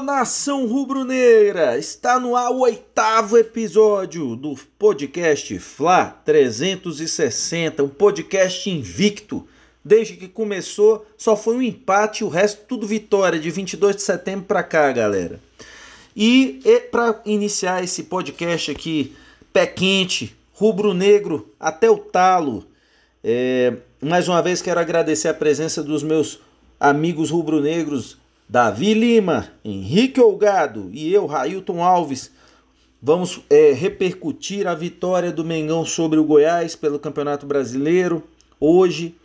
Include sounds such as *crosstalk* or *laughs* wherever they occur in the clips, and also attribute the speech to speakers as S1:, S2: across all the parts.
S1: Nação rubro-negra! Está no ar o oitavo episódio do podcast Fla 360, um podcast invicto. Desde que começou, só foi um empate, o resto tudo vitória, de 22 de setembro para cá, galera. E, e para iniciar esse podcast aqui, pé quente, rubro-negro até o talo, é, mais uma vez quero agradecer a presença dos meus amigos rubro-negros Davi Lima, Henrique Olgado e eu, Railton Alves, vamos é, repercutir a vitória do Mengão sobre o Goiás pelo Campeonato Brasileiro hoje.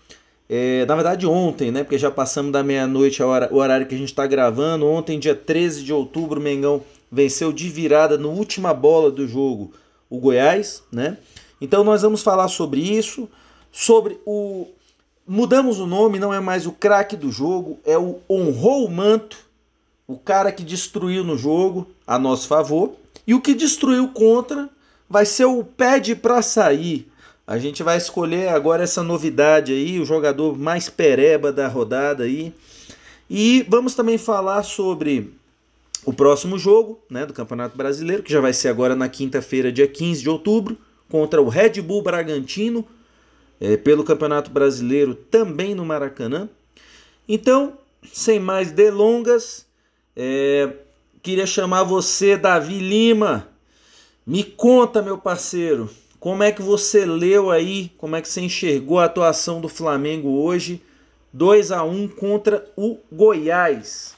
S1: É, na verdade, ontem, né? Porque já passamos da meia-noite, o horário que a gente está gravando. Ontem, dia 13 de outubro, o Mengão venceu de virada no última bola do jogo o Goiás, né? Então, nós vamos falar sobre isso, sobre o Mudamos o nome, não é mais o craque do jogo, é o honrou o manto, o cara que destruiu no jogo a nosso favor, e o que destruiu contra vai ser o pede para sair. A gente vai escolher agora essa novidade aí, o jogador mais pereba da rodada aí. E vamos também falar sobre o próximo jogo, né, do Campeonato Brasileiro, que já vai ser agora na quinta-feira, dia 15 de outubro, contra o Red Bull Bragantino é, pelo Campeonato Brasileiro também no Maracanã. Então, sem mais delongas, é, queria chamar você, Davi Lima. Me conta, meu parceiro, como é que você leu aí, como é que você enxergou a atuação do Flamengo hoje, 2 a 1 contra o Goiás.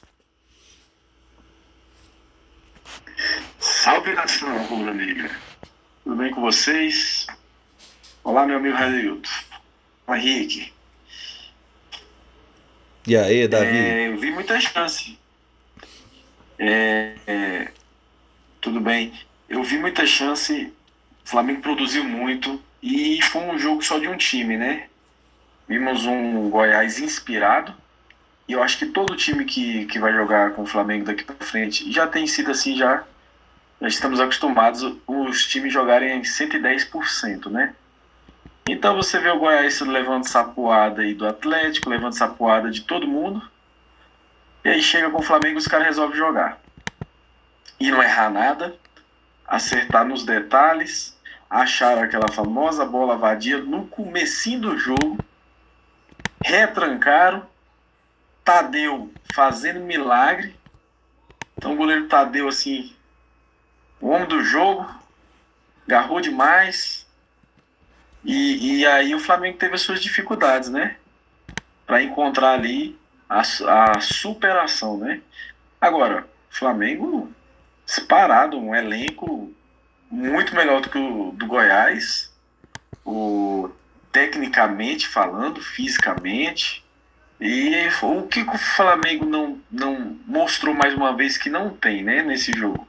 S2: Salve nação rubro-negra. Tudo bem com vocês? Olá, meu amigo Railton. Henrique.
S1: E aí, Davi?
S2: É, eu vi muita chance. É, é, tudo bem. Eu vi muita chance. O Flamengo produziu muito. E foi um jogo só de um time, né? Vimos um Goiás inspirado. E eu acho que todo time que, que vai jogar com o Flamengo daqui para frente já tem sido assim já. Já estamos acostumados os times jogarem 110%, né? Então você vê o Goiás levando sapoada aí do Atlético, levando sapoada de todo mundo. E aí chega com o Flamengo os caras resolvem jogar. E não errar nada, acertar nos detalhes, achar aquela famosa bola vadia no comecinho do jogo, retrancaram, Tadeu fazendo milagre. Então o goleiro Tadeu assim, o homem do jogo, agarrou demais, e, e aí o Flamengo teve as suas dificuldades, né? Para encontrar ali a, a superação, né? Agora, Flamengo disparado, um elenco muito melhor do que o do Goiás, o, tecnicamente falando, fisicamente. E o que o Flamengo não, não mostrou mais uma vez que não tem, né, nesse jogo?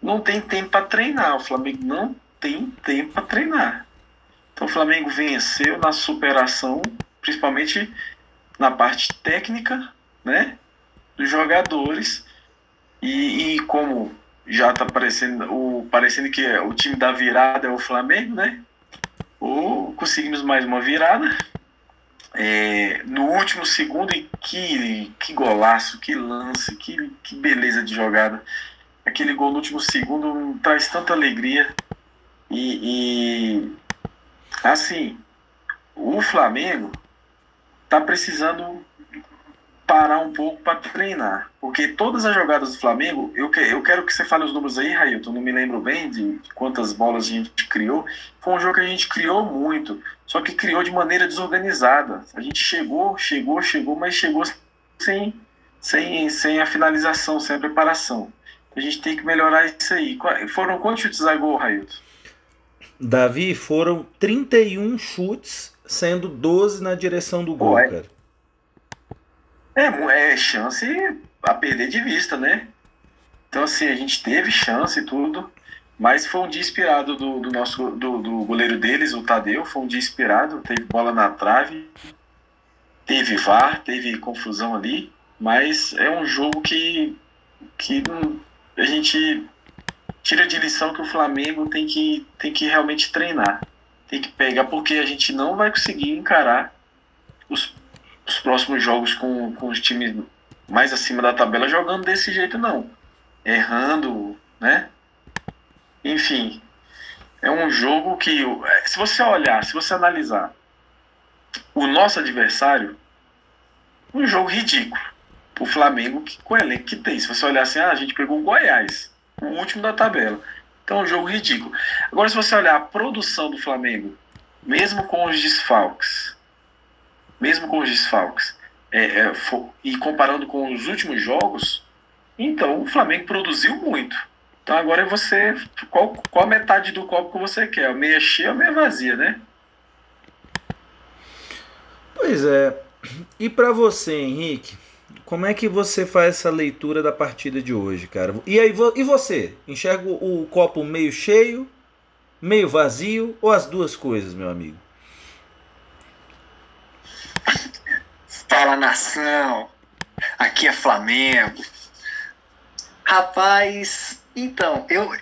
S2: Não tem tempo para treinar. O Flamengo não tem tempo para treinar. Então o Flamengo venceu na superação, principalmente na parte técnica, né, dos jogadores. E, e como já está parecendo, o, parecendo que o time da virada é o Flamengo, né? Ou conseguimos mais uma virada. É, no último segundo, e que, que golaço, que lance, que, que beleza de jogada. Aquele gol no último segundo traz tanta alegria. E, e Assim, o Flamengo tá precisando parar um pouco para treinar. Porque todas as jogadas do Flamengo, eu, que, eu quero que você fale os números aí, Railton, não me lembro bem de quantas bolas a gente criou. Foi um jogo que a gente criou muito, só que criou de maneira desorganizada. A gente chegou, chegou, chegou, mas chegou sem, sem, sem a finalização, sem a preparação. A gente tem que melhorar isso aí. Foram quantos chutes a gol, Railton?
S1: Davi, foram 31 chutes, sendo 12 na direção do gol, cara.
S2: É, é chance a perder de vista, né? Então, assim, a gente teve chance e tudo, mas foi um dia inspirado do, do nosso do, do, goleiro deles, o Tadeu, foi um dia inspirado, teve bola na trave, teve VAR, teve confusão ali, mas é um jogo que, que a gente tira de lição que o Flamengo tem que, tem que realmente treinar. Tem que pegar, porque a gente não vai conseguir encarar os, os próximos jogos com, com os times mais acima da tabela jogando desse jeito, não. Errando, né? Enfim, é um jogo que, é, se você olhar, se você analisar o nosso adversário, um jogo ridículo. O Flamengo que, com o elenco que tem. Se você olhar assim, ah, a gente pegou o Goiás, o último da tabela. Então é um jogo ridículo. Agora, se você olhar a produção do Flamengo, mesmo com os desfalques, mesmo com os desfalques, é, é, for, e comparando com os últimos jogos, então o Flamengo produziu muito. Então agora é você. Qual, qual metade do copo que você quer? Meia cheia ou meia vazia, né?
S1: Pois é. E para você, Henrique, como é que você faz essa leitura da partida de hoje, cara? E aí, e você? Enxerga o copo meio cheio, meio vazio ou as duas coisas, meu amigo?
S3: Fala nação, aqui é Flamengo. Rapaz, então, eu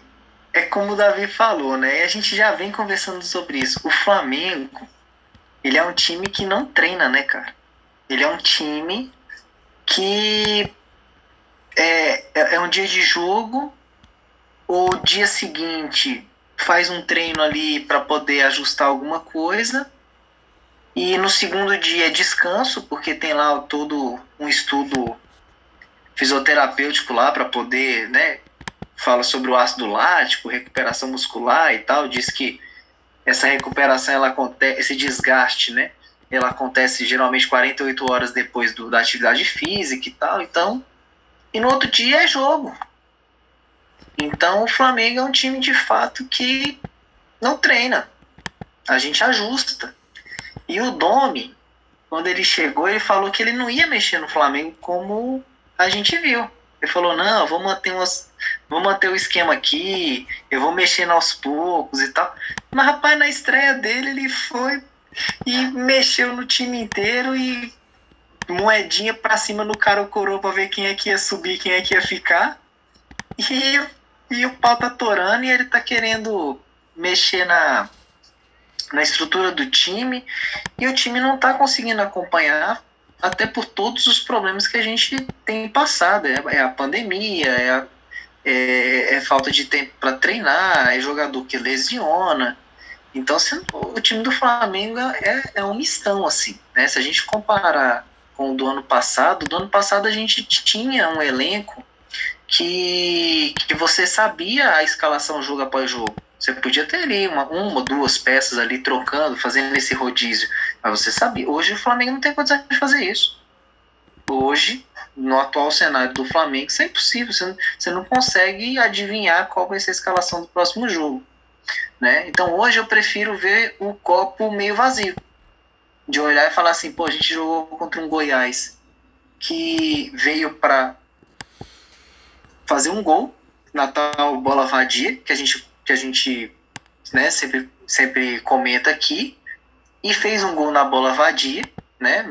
S3: é como o Davi falou, né? A gente já vem conversando sobre isso. O Flamengo, ele é um time que não treina, né, cara? Ele é um time que é, é, é um dia de jogo, o dia seguinte faz um treino ali para poder ajustar alguma coisa, e no segundo dia é descanso, porque tem lá todo um estudo fisioterapêutico lá para poder, né, fala sobre o ácido lático, recuperação muscular e tal, diz que essa recuperação ela acontece, esse desgaste, né, ela acontece geralmente 48 horas depois do, da atividade física e tal, então, e no outro dia é jogo. Então o Flamengo é um time de fato que não treina. A gente ajusta. E o Domi, quando ele chegou, ele falou que ele não ia mexer no Flamengo como a gente viu. Ele falou, não, vou manter umas, vou manter o esquema aqui, eu vou mexendo aos poucos e tal. Mas rapaz, na estreia dele ele foi e mexeu no time inteiro e moedinha pra cima no cara coroa pra ver quem é que ia subir, quem é que ia ficar. E, e o pau tá torando e ele tá querendo mexer na, na estrutura do time e o time não tá conseguindo acompanhar até por todos os problemas que a gente tem passado. É, é a pandemia, é, a, é, é falta de tempo para treinar, é jogador que lesiona. Então, se, o time do Flamengo é, é um mistão, assim. Né? Se a gente comparar com o do ano passado, do ano passado a gente tinha um elenco que, que você sabia a escalação jogo após jogo. Você podia ter ali uma, uma, duas peças ali trocando, fazendo esse rodízio. Mas você sabia. Hoje o Flamengo não tem condição de fazer isso. Hoje, no atual cenário do Flamengo, isso é impossível. Você não, você não consegue adivinhar qual vai ser a escalação do próximo jogo. Né? Então hoje eu prefiro ver o copo meio vazio. De olhar e falar assim, pô, a gente jogou contra um Goiás que veio para fazer um gol na tal bola vadia, que a gente, que a gente né, sempre, sempre comenta aqui, e fez um gol na bola vadia, né?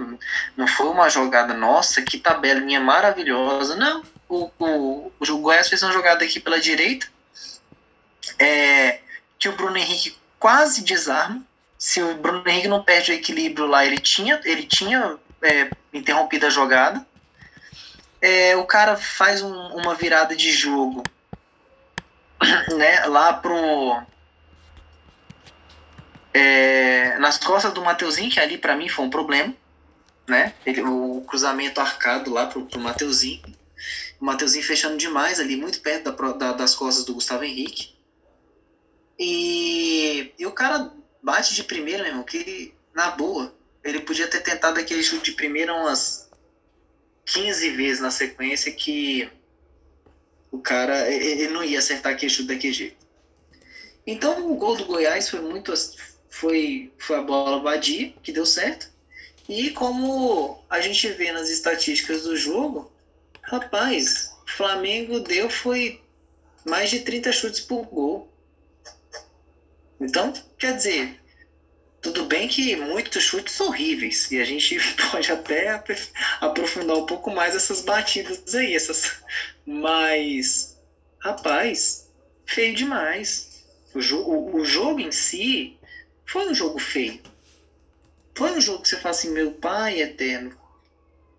S3: Não foi uma jogada nossa, que tabelinha maravilhosa. Não, o, o, o Goiás fez uma jogada aqui pela direita, é, que o Bruno Henrique quase desarma. Se o Bruno Henrique não perde o equilíbrio lá, ele tinha, ele tinha é, interrompido a jogada. É, o cara faz um, uma virada de jogo *clears throat* né, lá pro. É, nas costas do Mateuzinho, que ali para mim foi um problema. Né? Ele, o cruzamento arcado lá pro, pro Mateuzinho. O Mateuzinho fechando demais ali, muito perto da, da, das costas do Gustavo Henrique. E, e o cara bate de primeira, meu irmão, que na boa, ele podia ter tentado aquele chute de primeira umas 15 vezes na sequência que o cara ele não ia acertar aquele chute daquele jeito. Então o gol do Goiás foi muito foi foi a bola vadia que deu certo. E como a gente vê nas estatísticas do jogo, rapaz, Flamengo deu foi mais de 30 chutes por gol. Então, quer dizer, tudo bem que muitos chutes horríveis, e a gente *laughs* pode até aprofundar um pouco mais essas batidas aí, essas. Mas, rapaz, feio demais. O, jogo, o jogo em si foi um jogo feio. Foi um jogo que você fala assim, meu pai eterno,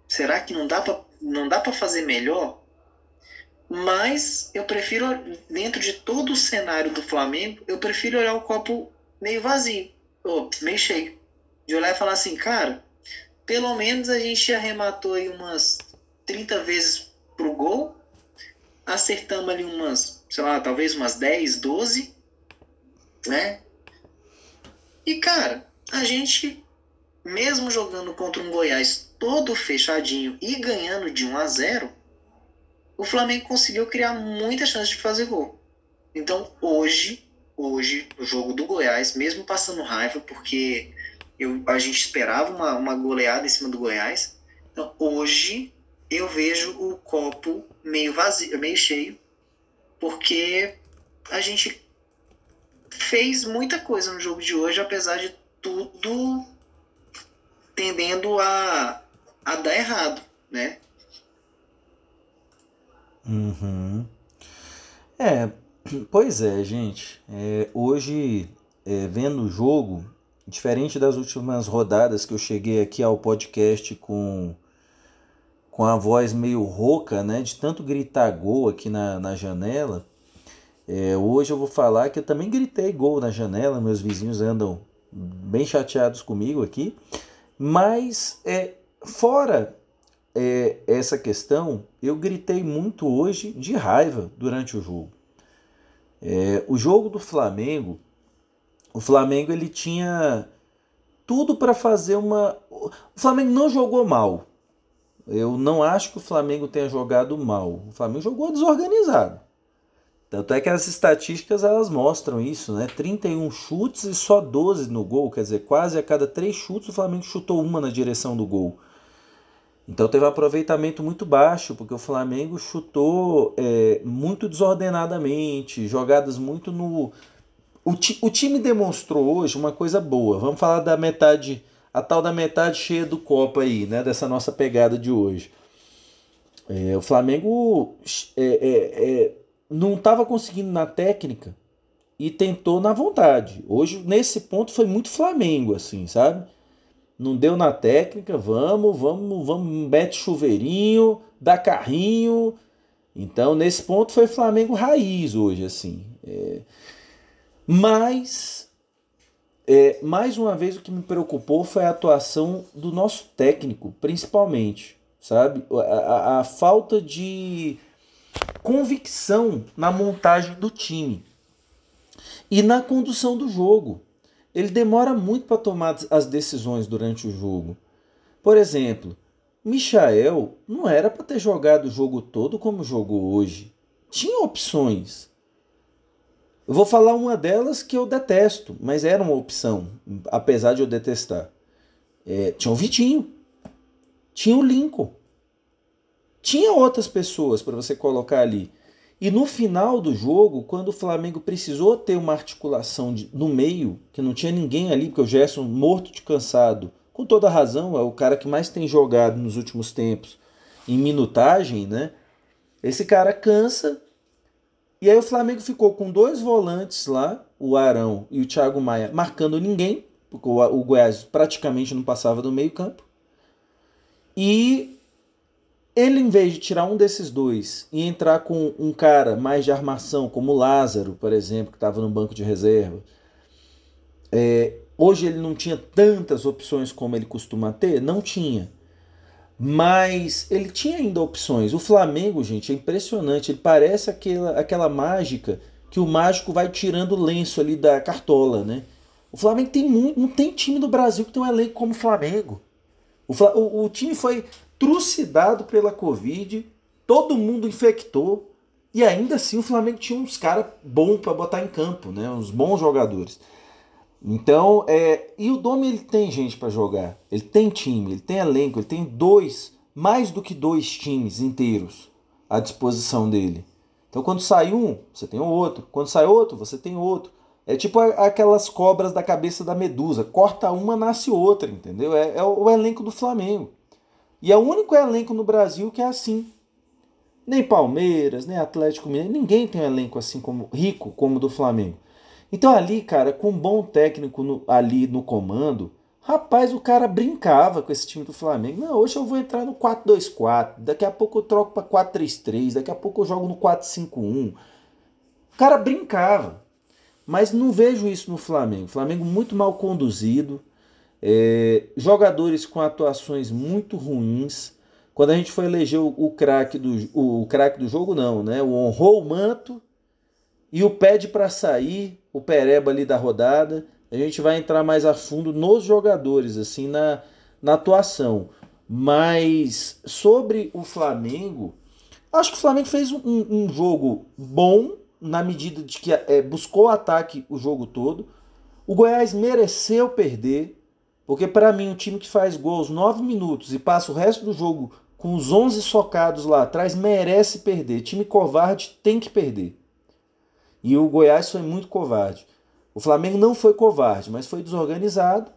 S3: será que não dá para não dá para fazer melhor, mas eu prefiro, dentro de todo o cenário do Flamengo, eu prefiro olhar o copo meio vazio, ou meio cheio. De olhar e falar assim, cara, pelo menos a gente arrematou aí umas 30 vezes pro gol, acertamos ali umas, sei lá, talvez umas 10, 12, né? E cara, a gente, mesmo jogando contra um Goiás todo fechadinho e ganhando de 1 a 0, o Flamengo conseguiu criar muitas chances de fazer gol. Então hoje, hoje, o jogo do Goiás, mesmo passando raiva, porque eu, a gente esperava uma, uma goleada em cima do Goiás, então hoje eu vejo o copo meio vazio, meio cheio, porque a gente fez muita coisa no jogo de hoje, apesar de tudo tendendo a, a dar errado, né?
S1: Uhum. É, pois é, gente. É, hoje, é, vendo o jogo, diferente das últimas rodadas que eu cheguei aqui ao podcast com com a voz meio rouca, né, de tanto gritar gol aqui na, na janela. É, hoje eu vou falar que eu também gritei gol na janela, meus vizinhos andam bem chateados comigo aqui. Mas é, fora é, essa questão, eu gritei muito hoje de raiva durante o jogo. É, o jogo do Flamengo, o Flamengo ele tinha tudo para fazer uma. O Flamengo não jogou mal, eu não acho que o Flamengo tenha jogado mal. O Flamengo jogou desorganizado. Tanto é que as estatísticas elas mostram isso, né? 31 chutes e só 12 no gol, quer dizer, quase a cada 3 chutes o Flamengo chutou uma na direção do gol. Então teve um aproveitamento muito baixo, porque o Flamengo chutou é, muito desordenadamente, jogadas muito no. O, ti, o time demonstrou hoje uma coisa boa. Vamos falar da metade a tal da metade cheia do copo aí, né? Dessa nossa pegada de hoje. É, o Flamengo é, é, é não estava conseguindo na técnica e tentou na vontade. Hoje, nesse ponto, foi muito Flamengo, assim, sabe? Não deu na técnica, vamos, vamos, vamos, mete chuveirinho, dá carrinho. Então, nesse ponto, foi Flamengo raiz hoje, assim. É... Mas é, mais uma vez, o que me preocupou foi a atuação do nosso técnico, principalmente, sabe? A, a, a falta de convicção na montagem do time e na condução do jogo. Ele demora muito para tomar as decisões durante o jogo. Por exemplo, Michael não era para ter jogado o jogo todo como jogou hoje. Tinha opções. Eu vou falar uma delas que eu detesto, mas era uma opção, apesar de eu detestar. É, tinha o Vitinho, tinha o Lincoln, tinha outras pessoas para você colocar ali. E no final do jogo, quando o Flamengo precisou ter uma articulação de, no meio, que não tinha ninguém ali, porque o Gerson, morto de cansado, com toda razão, é o cara que mais tem jogado nos últimos tempos em minutagem, né? Esse cara cansa e aí o Flamengo ficou com dois volantes lá, o Arão e o Thiago Maia, marcando ninguém, porque o Goiás praticamente não passava do meio campo. E ele, em vez de tirar um desses dois e entrar com um cara mais de armação, como Lázaro, por exemplo, que estava no banco de reserva, é, hoje ele não tinha tantas opções como ele costuma ter? Não tinha. Mas ele tinha ainda opções. O Flamengo, gente, é impressionante. Ele parece aquela, aquela mágica que o mágico vai tirando o lenço ali da cartola, né? O Flamengo tem muito. Não tem time do Brasil que tem um elenco como o Flamengo. O, o, o time foi trucidado pela Covid, todo mundo infectou, e ainda assim o Flamengo tinha uns caras bons para botar em campo, né? Uns bons jogadores. Então, é, e o Domi ele tem gente para jogar, ele tem time, ele tem elenco, ele tem dois, mais do que dois times inteiros à disposição dele. Então, quando sai um, você tem o outro, quando sai outro, você tem outro. É tipo aquelas cobras da cabeça da medusa, corta uma, nasce outra, entendeu? É, é o elenco do Flamengo. E é o único elenco no Brasil que é assim. Nem Palmeiras, nem Atlético Mineiro, ninguém tem um elenco assim como rico como o do Flamengo. Então ali, cara, com um bom técnico no, ali no comando, Rapaz, o cara brincava com esse time do Flamengo. Não, hoje eu vou entrar no 4-2-4, daqui a pouco eu troco para 4-3-3, daqui a pouco eu jogo no 4-5-1. O cara brincava. Mas não vejo isso no Flamengo. Flamengo muito mal conduzido, é, jogadores com atuações muito ruins. Quando a gente foi eleger o, o craque do, o, o craque do jogo, não, né? O honrou o manto e o pede para sair, o pereba ali da rodada. A gente vai entrar mais a fundo nos jogadores, assim, na, na atuação. Mas sobre o Flamengo, acho que o Flamengo fez um, um jogo bom, na medida de que é, buscou ataque o jogo todo. O Goiás mereceu perder, porque para mim um time que faz gols 9 minutos e passa o resto do jogo com os 11 socados lá atrás merece perder. Time covarde tem que perder. E o Goiás foi muito covarde. O Flamengo não foi covarde, mas foi desorganizado.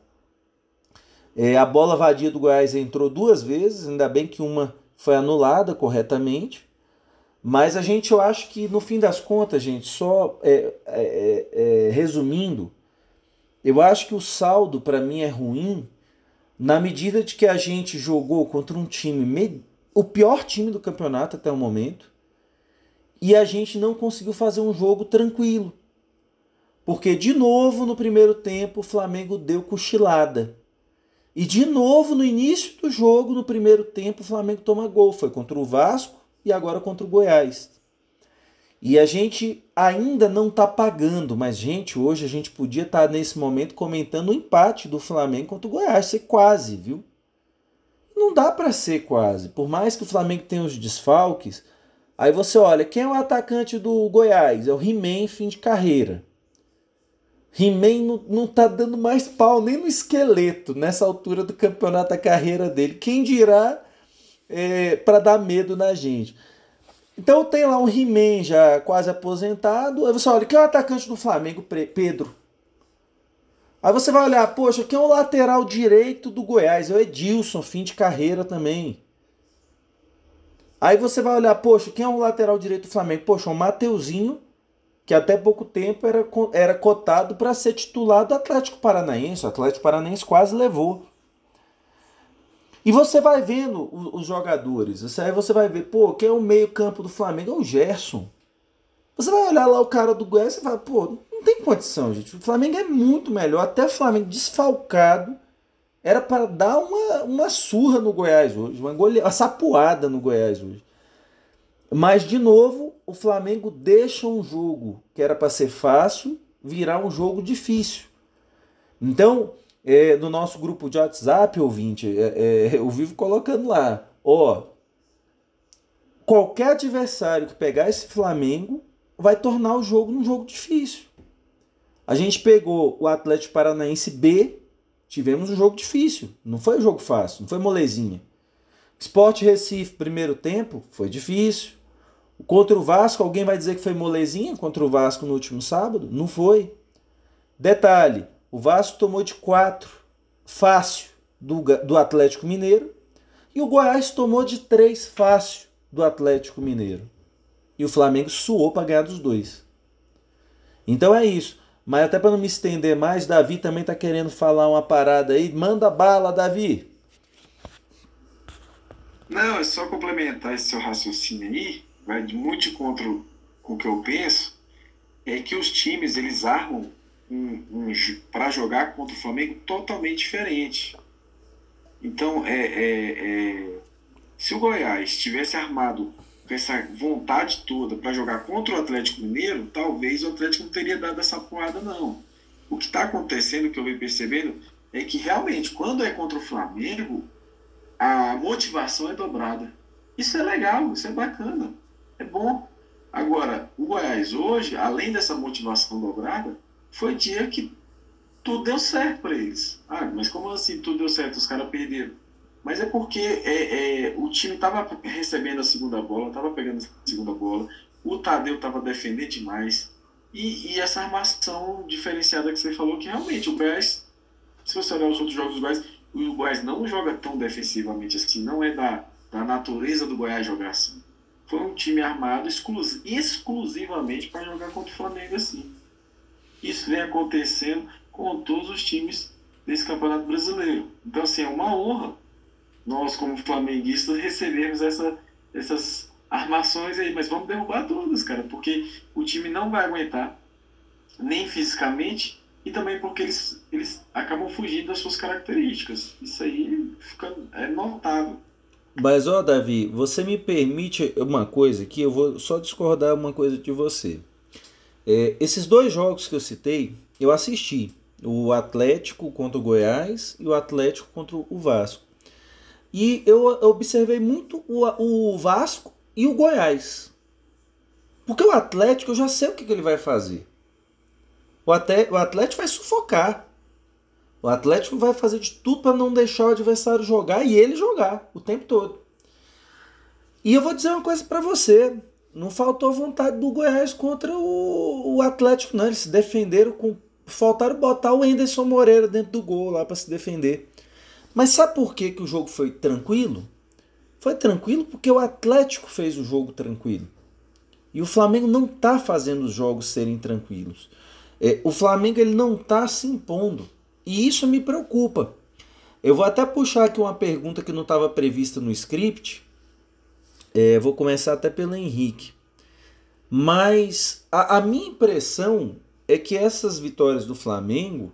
S1: É, a bola vadia do Goiás entrou duas vezes, ainda bem que uma foi anulada corretamente. Mas a gente, eu acho que no fim das contas, gente, só é, é, é, resumindo, eu acho que o saldo para mim é ruim na medida de que a gente jogou contra um time, o pior time do campeonato até o momento, e a gente não conseguiu fazer um jogo tranquilo. Porque de novo no primeiro tempo o Flamengo deu cochilada. E de novo no início do jogo, no primeiro tempo, o Flamengo toma gol. Foi contra o Vasco e agora contra o Goiás. E a gente ainda não está pagando, mas gente, hoje a gente podia estar tá nesse momento comentando o empate do Flamengo contra o Goiás, ser quase, viu? Não dá para ser quase. Por mais que o Flamengo tenha os desfalques, aí você olha, quem é o atacante do Goiás? É o He-Man fim de carreira. He-Man não, não tá dando mais pau nem no esqueleto nessa altura do campeonato da carreira dele. Quem dirá é, para dar medo na gente. Então tem lá um He-Man já quase aposentado. Aí você olha, quem é o atacante do Flamengo? Pedro. Aí você vai olhar, poxa, quem é o lateral direito do Goiás? É o Edilson, fim de carreira também. Aí você vai olhar, poxa, quem é o lateral direito do Flamengo? Poxa, o Mateuzinho, que até pouco tempo era, era cotado para ser titular do Atlético Paranaense. O Atlético Paranaense quase levou. E você vai vendo os jogadores. Aí você vai ver, pô, quem é o meio-campo do Flamengo? É o Gerson. Você vai olhar lá o cara do Goiás e vai, pô, não tem condição, gente. O Flamengo é muito melhor. Até o Flamengo desfalcado era para dar uma, uma surra no Goiás hoje, uma, gole... uma sapuada no Goiás hoje. Mas, de novo, o Flamengo deixa um jogo que era para ser fácil virar um jogo difícil. Então, é, no nosso grupo de WhatsApp, ouvinte, é, é, eu vivo colocando lá, ó, qualquer adversário que pegar esse Flamengo vai tornar o jogo um jogo difícil. A gente pegou o Atlético Paranaense B, tivemos um jogo difícil, não foi um jogo fácil, não foi molezinha. Sport Recife, primeiro tempo, foi difícil. Contra o Vasco, alguém vai dizer que foi molezinha contra o Vasco no último sábado? Não foi. Detalhe, o Vasco tomou de 4 fácil do, do Atlético Mineiro e o Goiás tomou de 3 fácil do Atlético Mineiro. E o Flamengo suou para ganhar dos dois. Então é isso. Mas até para não me estender mais, Davi também está querendo falar uma parada aí. Manda bala, Davi.
S2: Não, é só complementar esse seu raciocínio aí. Vai de muito contra com o que eu penso. É que os times eles armam para jogar contra o Flamengo totalmente diferente. Então, é, é, é, se o Goiás tivesse armado com essa vontade toda para jogar contra o Atlético Mineiro, talvez o Atlético não teria dado essa porrada, não. O que está acontecendo, que eu venho percebendo, é que realmente, quando é contra o Flamengo, a motivação é dobrada. Isso é legal, isso é bacana, é bom. Agora, o Goiás hoje, além dessa motivação dobrada, foi dia que tudo deu certo para eles. Ah, mas como assim tudo deu certo? Os caras perderam. Mas é porque é, é, o time estava recebendo a segunda bola, estava pegando a segunda bola, o Tadeu estava defendendo demais. E, e, essa armação diferenciada que você falou, que realmente o Goiás, se você olhar os outros jogos do Goiás, o Goiás não joga tão defensivamente assim, não é da, da natureza do Goiás jogar assim. Foi um time armado exclus, exclusivamente para jogar contra o Flamengo assim. Isso vem acontecendo com todos os times desse Campeonato Brasileiro. Então, assim, é uma honra nós, como flamenguistas, recebemos essa, essas armações aí, mas vamos derrubar todas, cara, porque o time não vai aguentar, nem fisicamente, e também porque eles, eles acabam fugindo das suas características. Isso aí fica, é notável.
S1: Mas, ó, Davi, você me permite uma coisa que eu vou só discordar uma coisa de você. É, esses dois jogos que eu citei, eu assisti. O Atlético contra o Goiás e o Atlético contra o Vasco. E eu observei muito o, o Vasco e o Goiás. Porque o Atlético, eu já sei o que, que ele vai fazer. O, até, o Atlético vai sufocar. O Atlético vai fazer de tudo para não deixar o adversário jogar e ele jogar o tempo todo. E eu vou dizer uma coisa para você. Não faltou vontade do Goiás contra o, o Atlético, não. Eles se defenderam com. Faltaram botar o Anderson Moreira dentro do gol lá para se defender. Mas sabe por que, que o jogo foi tranquilo? Foi tranquilo porque o Atlético fez o jogo tranquilo. E o Flamengo não está fazendo os jogos serem tranquilos. É, o Flamengo ele não está se impondo. E isso me preocupa. Eu vou até puxar aqui uma pergunta que não estava prevista no script. É, vou começar até pelo Henrique. Mas a, a minha impressão é que essas vitórias do Flamengo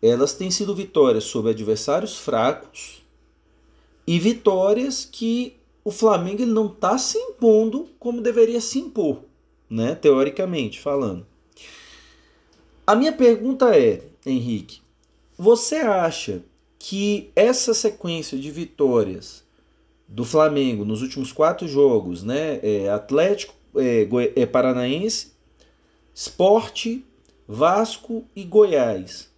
S1: elas têm sido vitórias sobre adversários fracos e vitórias que o Flamengo ele não está se impondo como deveria se impor, né? teoricamente falando. A minha pergunta é, Henrique, você acha que essa sequência de vitórias do Flamengo nos últimos quatro jogos, né? É Atlético é, é Paranaense, Esporte, Vasco e Goiás.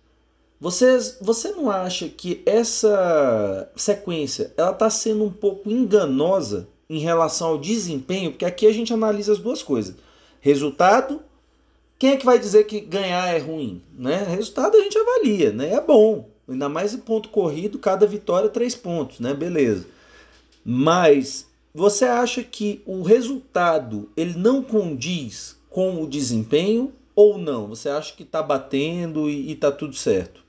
S1: Vocês, você não acha que essa sequência ela está sendo um pouco enganosa em relação ao desempenho? Porque aqui a gente analisa as duas coisas: resultado quem é que vai dizer que ganhar é ruim? Né? Resultado a gente avalia, né? É bom. Ainda mais em ponto corrido, cada vitória três pontos, né? Beleza. Mas você acha que o resultado ele não condiz com o desempenho ou não? Você acha que está batendo e está tudo certo?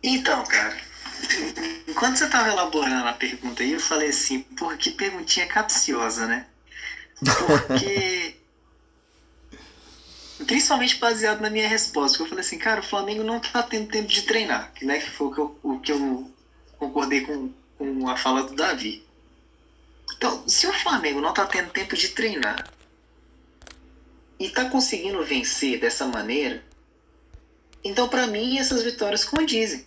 S3: Então, cara, enquanto você estava elaborando a pergunta aí, eu falei assim, por que perguntinha capciosa, né? Porque. *laughs* Principalmente baseado na minha resposta, eu falei assim, cara, o Flamengo não tá tendo tempo de treinar, né, que foi o que eu, o que eu concordei com, com a fala do Davi. Então, se o Flamengo não tá tendo tempo de treinar e tá conseguindo vencer dessa maneira, então para mim essas vitórias condizem.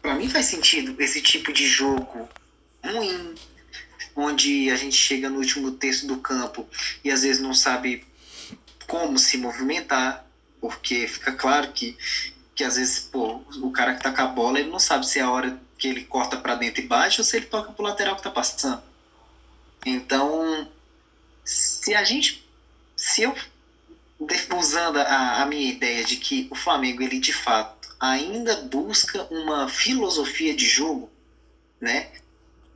S3: Para mim faz sentido esse tipo de jogo ruim, onde a gente chega no último terço do campo e às vezes não sabe como se movimentar, porque fica claro que, que às vezes pô, o cara que tá com a bola ele não sabe se é a hora que ele corta para dentro e baixa ou se ele toca pro lateral que tá passando. Então, se a gente, se eu usando a, a minha ideia de que o Flamengo ele de fato ainda busca uma filosofia de jogo, né?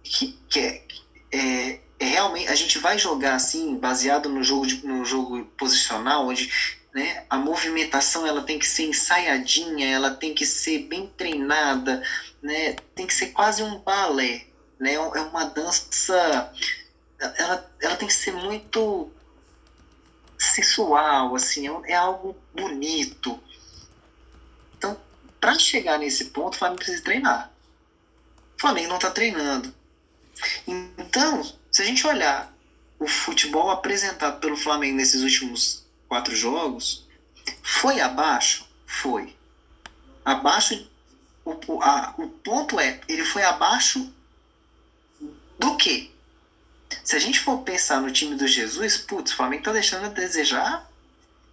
S3: Que, que, é, é, é, realmente a gente vai jogar assim baseado no jogo de, no jogo posicional onde né, a movimentação ela tem que ser ensaiadinha ela tem que ser bem treinada né? Tem que ser quase um balé né? É uma dança ela, ela tem que ser muito sensual assim é, é algo bonito. Então para chegar nesse ponto o Flamengo precisa treinar. O Flamengo não está treinando. Então, se a gente olhar o futebol apresentado pelo Flamengo nesses últimos quatro jogos, foi abaixo? Foi. Abaixo. O, a, o ponto é, ele foi abaixo do quê? Se a gente for pensar no time do Jesus, putz, o Flamengo tá deixando a desejar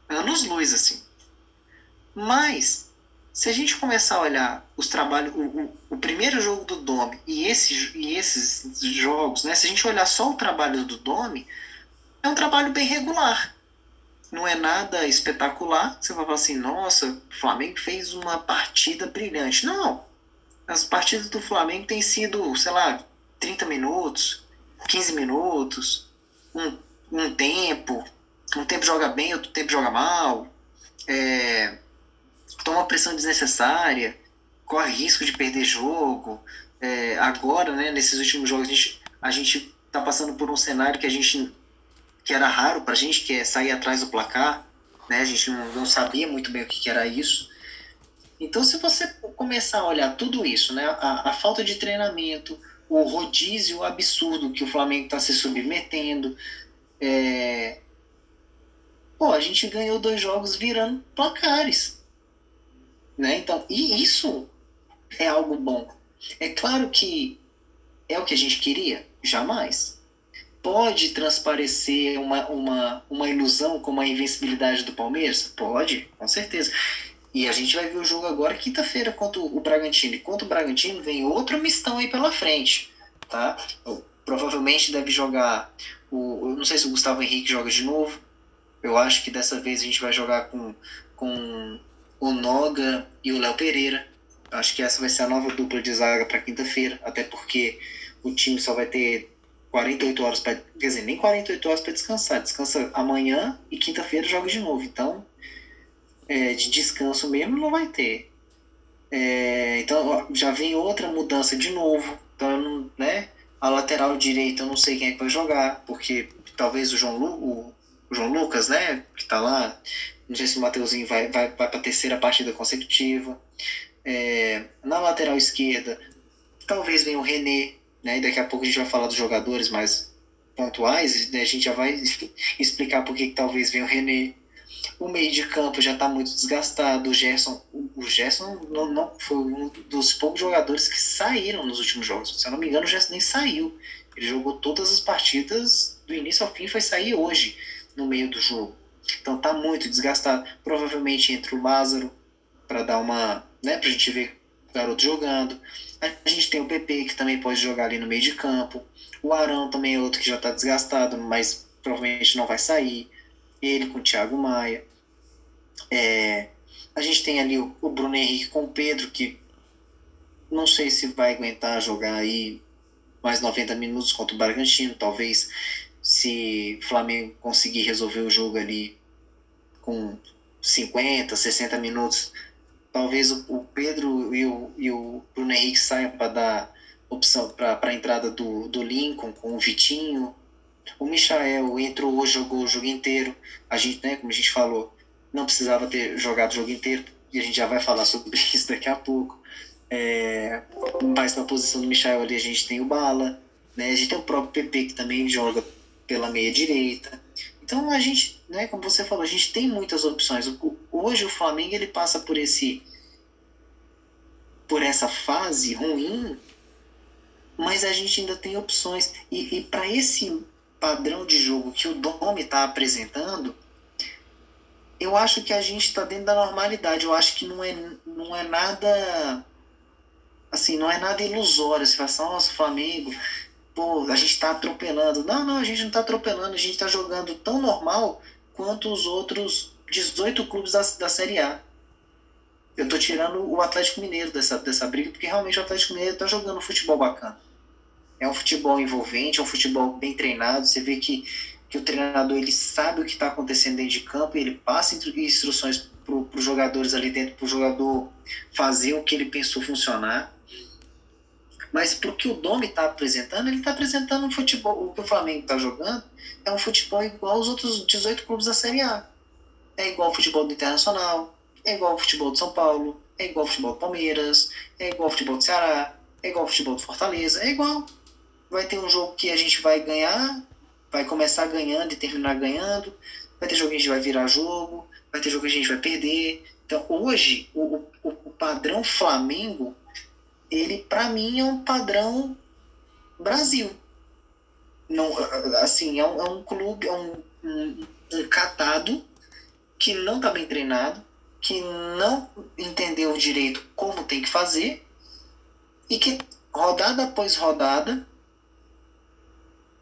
S3: anos luz, assim. Mas se a gente começar a olhar os trabalhos, o, o, o, primeiro jogo do Domi e, esse, e esses jogos, né, se a gente olhar só o trabalho do Domi, é um trabalho bem regular. Não é nada espetacular. Você vai falar assim, nossa, o Flamengo fez uma partida brilhante. Não. As partidas do Flamengo têm sido, sei lá, 30 minutos, 15 minutos, um, um tempo. Um tempo joga bem, outro tempo joga mal. É, toma pressão desnecessária, corre risco de perder jogo. É, agora, né, nesses últimos jogos, a gente, a gente tá passando por um cenário que a gente que era raro pra gente, que é sair atrás do placar, né? A gente não, não sabia muito bem o que, que era isso. Então, se você começar a olhar tudo isso, né, a, a falta de treinamento, o rodízio absurdo que o Flamengo está se submetendo, é... pô, a gente ganhou dois jogos virando placares, né? Então, e isso é algo bom. É claro que é o que a gente queria, jamais. Pode transparecer uma, uma, uma ilusão como a invencibilidade do Palmeiras? Pode, com certeza. E a gente vai ver o jogo agora quinta-feira contra o Bragantino. E contra o Bragantino vem outro mistão aí pela frente, tá? Provavelmente deve jogar o, eu não sei se o Gustavo Henrique joga de novo. Eu acho que dessa vez a gente vai jogar com, com o Noga e o Léo Pereira. Acho que essa vai ser a nova dupla de zaga para quinta-feira, até porque o time só vai ter 48 horas para, quer dizer, nem 48 horas para descansar. Descansa amanhã e quinta-feira joga de novo. Então, é, de descanso mesmo não vai ter. É, então já vem outra mudança de novo. Então, né? A lateral direita eu não sei quem é que vai jogar, porque talvez o João, Lu, o, o João Lucas, né? Que tá lá. Não sei se o Mateuzinho vai, vai, vai para a terceira partida consecutiva. É, na lateral esquerda, talvez venha o René, né? E daqui a pouco a gente vai falar dos jogadores mais pontuais, né, a gente já vai explicar por que talvez venha o René. O meio de campo já está muito desgastado. O Gerson, o Gerson não, não, foi um dos poucos jogadores que saíram nos últimos jogos. Se eu não me engano, o Gerson nem saiu. Ele jogou todas as partidas do início ao fim, foi sair hoje no meio do jogo. Então tá muito desgastado. Provavelmente entre o Lázaro para dar uma, né, pra gente ver o garoto jogando. A gente tem o PP que também pode jogar ali no meio de campo. O Arão também é outro que já está desgastado, mas provavelmente não vai sair ele com o Thiago Maia. É, a gente tem ali o, o Bruno Henrique com o Pedro, que não sei se vai aguentar jogar aí mais 90 minutos contra o Bragantino. Talvez se o Flamengo conseguir resolver o jogo ali com 50, 60 minutos, talvez o, o Pedro e o, e o Bruno Henrique saiam para dar opção para a entrada do, do Lincoln com o Vitinho o Michael entrou hoje, jogou o jogo inteiro. A gente, né, como a gente falou, não precisava ter jogado o jogo inteiro, e a gente já vai falar sobre *laughs* isso daqui a pouco. É, mas na posição do Michael ali a gente tem o Bala, né, a gente tem o próprio PP que também joga pela meia direita. Então a gente, né, como você falou, a gente tem muitas opções. Hoje o Flamengo ele passa por esse por essa fase ruim, mas a gente ainda tem opções. E, e para esse padrão de jogo que o Dome está apresentando, eu acho que a gente está dentro da normalidade. Eu acho que não é, não é nada. Assim, não é nada ilusório. Você fala assim, nossa, Flamengo, pô, a gente está atropelando. Não, não, a gente não está atropelando. A gente está jogando tão normal quanto os outros 18 clubes da, da Série A. Eu tô tirando o Atlético Mineiro dessa, dessa briga, porque realmente o Atlético Mineiro está jogando futebol bacana. É um futebol envolvente, é um futebol bem treinado. Você vê que, que o treinador ele sabe o que está acontecendo dentro de campo e ele passa instruções para os jogadores ali dentro, para o jogador fazer o que ele pensou funcionar. Mas para o que o Domi está apresentando, ele está apresentando um futebol. O que o Flamengo está jogando é um futebol igual aos outros 18 clubes da Série A. É igual ao futebol do Internacional, é igual ao futebol do São Paulo, é igual ao futebol do Palmeiras, é igual ao futebol do Ceará, é igual ao futebol do Fortaleza, é igual vai ter um jogo que a gente vai ganhar, vai começar ganhando e terminar ganhando, vai ter jogo que a gente vai virar jogo, vai ter jogo que a gente vai perder. Então hoje o, o, o padrão Flamengo, ele para mim é um padrão Brasil. Não, assim, é um, é um clube, é um, um, um catado que não está bem treinado, que não entendeu direito como tem que fazer e que rodada após rodada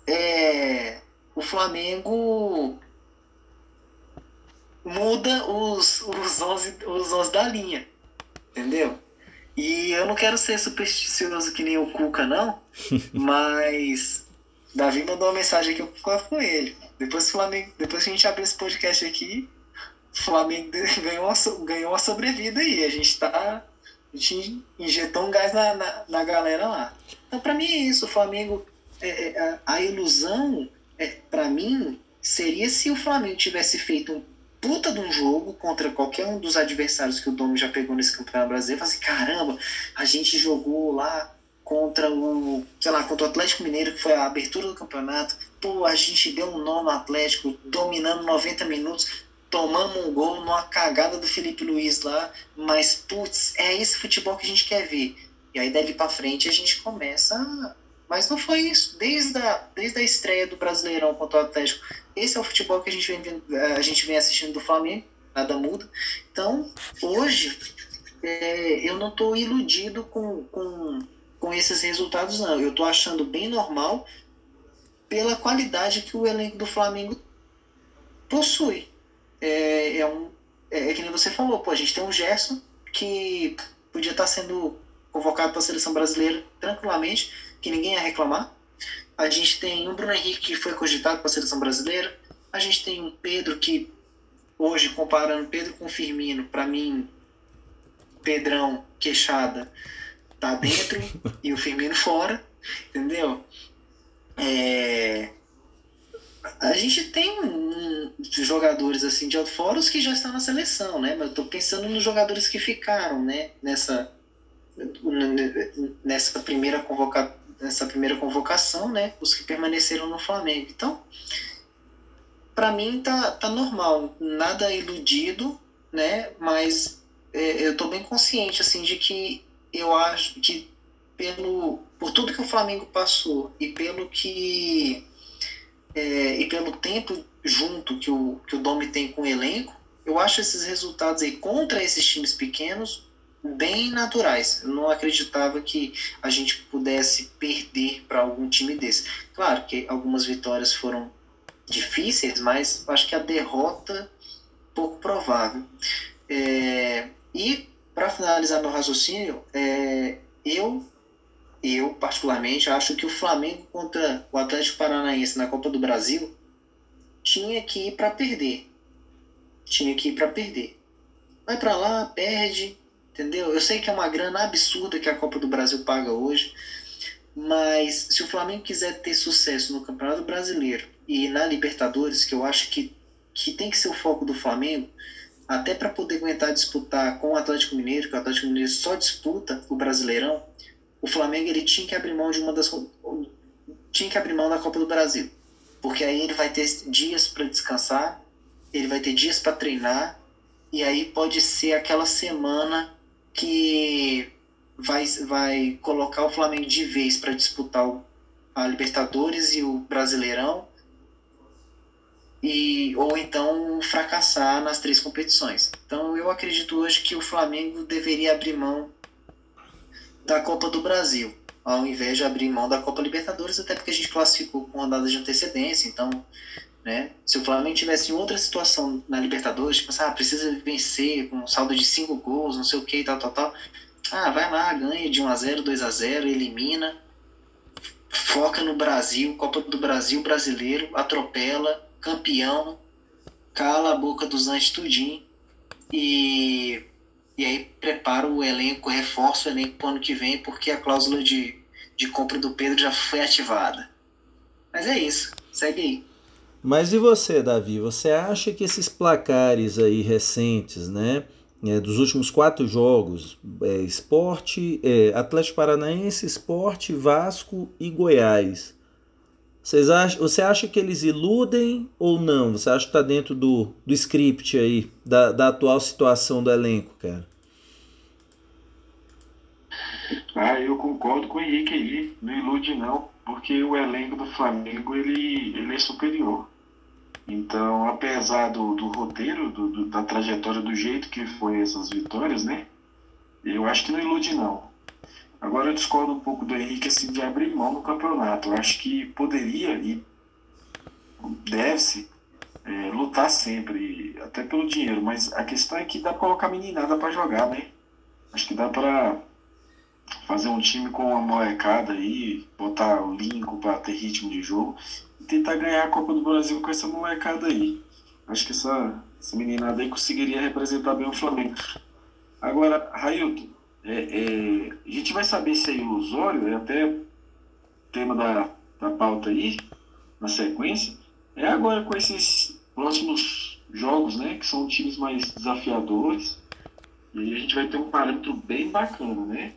S3: é, o Flamengo muda os, os, 11, os 11 da linha. Entendeu? E eu não quero ser supersticioso que nem o Cuca, não, *laughs* mas Davi mandou uma mensagem aqui, eu concordo com ele. Depois, Flamengo, depois que a gente abrir esse podcast aqui, o Flamengo *laughs* ganhou uma, ganhou uma sobrevida aí. A gente tá. A gente injetou um gás na, na, na galera lá. Então, para mim é isso. O Flamengo. É, é, a, a ilusão, é, para mim, seria se o Flamengo tivesse feito um puta de um jogo contra qualquer um dos adversários que o Domi já pegou nesse Campeonato Brasileiro. Fala assim, caramba, a gente jogou lá contra o, sei lá, contra o Atlético Mineiro, que foi a abertura do campeonato. Pô, a gente deu um nó no Atlético, dominando 90 minutos, tomamos um gol numa cagada do Felipe Luiz lá, mas putz, é esse futebol que a gente quer ver. E aí dali para frente a gente começa, mas não foi isso. Desde a, desde a estreia do Brasileirão contra o Atlético, esse é o futebol que a gente vem, a gente vem assistindo do Flamengo, nada muda. Então, hoje, é, eu não estou iludido com, com com esses resultados, não. Eu estou achando bem normal pela qualidade que o elenco do Flamengo possui. É, é, um, é, é que nem você falou, pô, a gente tem um Gerson que podia estar tá sendo convocado para a seleção brasileira tranquilamente, que ninguém ia reclamar. A gente tem um Bruno Henrique que foi cogitado para a seleção brasileira. A gente tem um Pedro que, hoje, comparando Pedro com Firmino, para mim, Pedrão, queixada, tá dentro *laughs* e o Firmino fora, entendeu? É, a gente tem um, jogadores assim de alto fora os que já estão na seleção, né? Mas eu tô pensando nos jogadores que ficaram, né? Nessa nessa primeira convoca, nessa primeira convocação, né? Os que permaneceram no Flamengo. Então, para mim tá, tá normal, nada iludido, né? Mas é, eu tô bem consciente assim de que eu acho que pelo por tudo que o Flamengo passou e pelo que é, e pelo tempo junto que o que o Domi tem com o elenco, eu acho esses resultados aí contra esses times pequenos bem naturais. Eu não acreditava que a gente pudesse perder para algum time desse. Claro que algumas vitórias foram difíceis, mas acho que a derrota pouco provável. É, e para finalizar meu raciocínio, é, eu, eu particularmente acho que o Flamengo contra o Atlético Paranaense na Copa do Brasil tinha que ir para perder. Tinha que ir para perder. Vai para lá, perde, entendeu? Eu sei que é uma grana absurda que a Copa do Brasil paga hoje, mas se o Flamengo quiser ter sucesso no Campeonato Brasileiro e na Libertadores, que eu acho que, que tem que ser o foco do Flamengo, até para poder aguentar disputar com o Atlético Mineiro, que o Atlético Mineiro só disputa o Brasileirão, o Flamengo ele tinha que abrir mão de uma das tinha que abrir mão da Copa do Brasil, porque aí ele vai ter dias para descansar, ele vai ter dias para treinar e aí pode ser aquela semana que vai vai colocar o Flamengo de vez para disputar o, a Libertadores e o Brasileirão e ou então fracassar nas três competições. Então eu acredito hoje que o Flamengo deveria abrir mão da Copa do Brasil, ao invés de abrir mão da Copa Libertadores, até porque a gente classificou com rodadas de antecedência, então, né, se o Flamengo tivesse em outra situação na Libertadores, tipo assim, ah, precisa vencer com um saldo de cinco gols, não sei o que, tal, tal, tal, ah, vai lá, ganha de 1 a 0 2 a 0 elimina, foca no Brasil, Copa do Brasil brasileiro, atropela, campeão, cala a boca dos antes tudinho e, e aí prepara o elenco, reforça o elenco para ano que vem, porque a cláusula de, de compra do Pedro já foi ativada. Mas é isso, segue aí.
S1: Mas e você, Davi? Você acha que esses placares aí recentes, né? É, dos últimos quatro jogos, é, Esporte, é, Atlético Paranaense, Esporte, Vasco e Goiás. Vocês acham, você acha que eles iludem ou não? Você acha que está dentro do, do script aí, da, da atual situação do elenco, cara?
S2: Ah, eu concordo com o Henrique aí, não ilude não, porque o elenco do Flamengo ele, ele é superior. Então, apesar do, do roteiro, do, do, da trajetória, do jeito que foi essas vitórias, né? Eu acho que não ilude não. Agora eu discordo um pouco do Henrique assim, de abrir mão no campeonato. Eu acho que poderia e deve-se é, lutar sempre, até pelo dinheiro, mas a questão é que dá para colocar meninada para jogar, né? Acho que dá para fazer um time com uma molecada aí, botar o Lincoln para ter ritmo de jogo tentar ganhar a Copa do Brasil com essa molecada aí. acho que essa, essa meninada aí conseguiria representar bem o Flamengo. Agora, Railton, é, é, a gente vai saber se aí o Osório, é até tema da, da pauta aí, na sequência, é agora com esses próximos jogos, né, que são times mais desafiadores, e aí a gente vai ter um parâmetro bem bacana, né?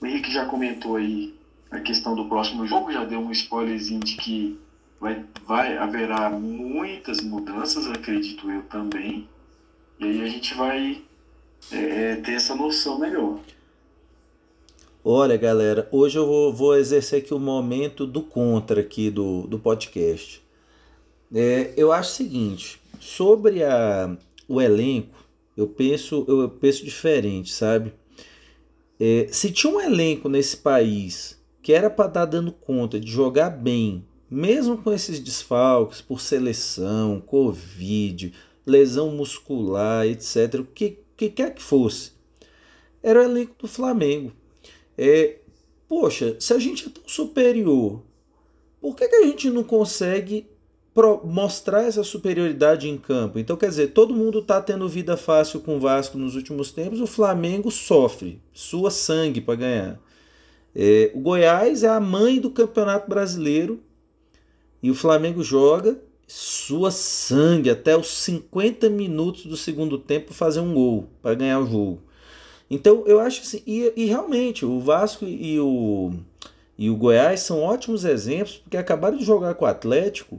S2: O Henrique já comentou aí a questão do próximo jogo, já deu um spoilerzinho de que vai, vai haverá muitas mudanças, acredito eu também. E aí a gente vai é, é ter essa noção melhor.
S1: Olha, galera, hoje eu vou, vou exercer aqui o momento do contra aqui do, do podcast. É, eu acho o seguinte, sobre a, o elenco, eu penso, eu penso diferente, sabe? É, se tinha um elenco nesse país que era para estar dando conta de jogar bem, mesmo com esses desfalques por seleção, Covid, lesão muscular, etc., o que, que quer que fosse, era o elenco do Flamengo. É, poxa, se a gente é tão superior, por que, que a gente não consegue mostrar essa superioridade em campo? Então, quer dizer, todo mundo está tendo vida fácil com o Vasco nos últimos tempos, o Flamengo sofre, sua sangue para ganhar. É, o Goiás é a mãe do Campeonato Brasileiro e o Flamengo joga sua sangue até os 50 minutos do segundo tempo fazer um gol para ganhar o jogo. Então eu acho assim, e, e, realmente o Vasco e o, e o Goiás são ótimos exemplos porque acabaram de jogar com o Atlético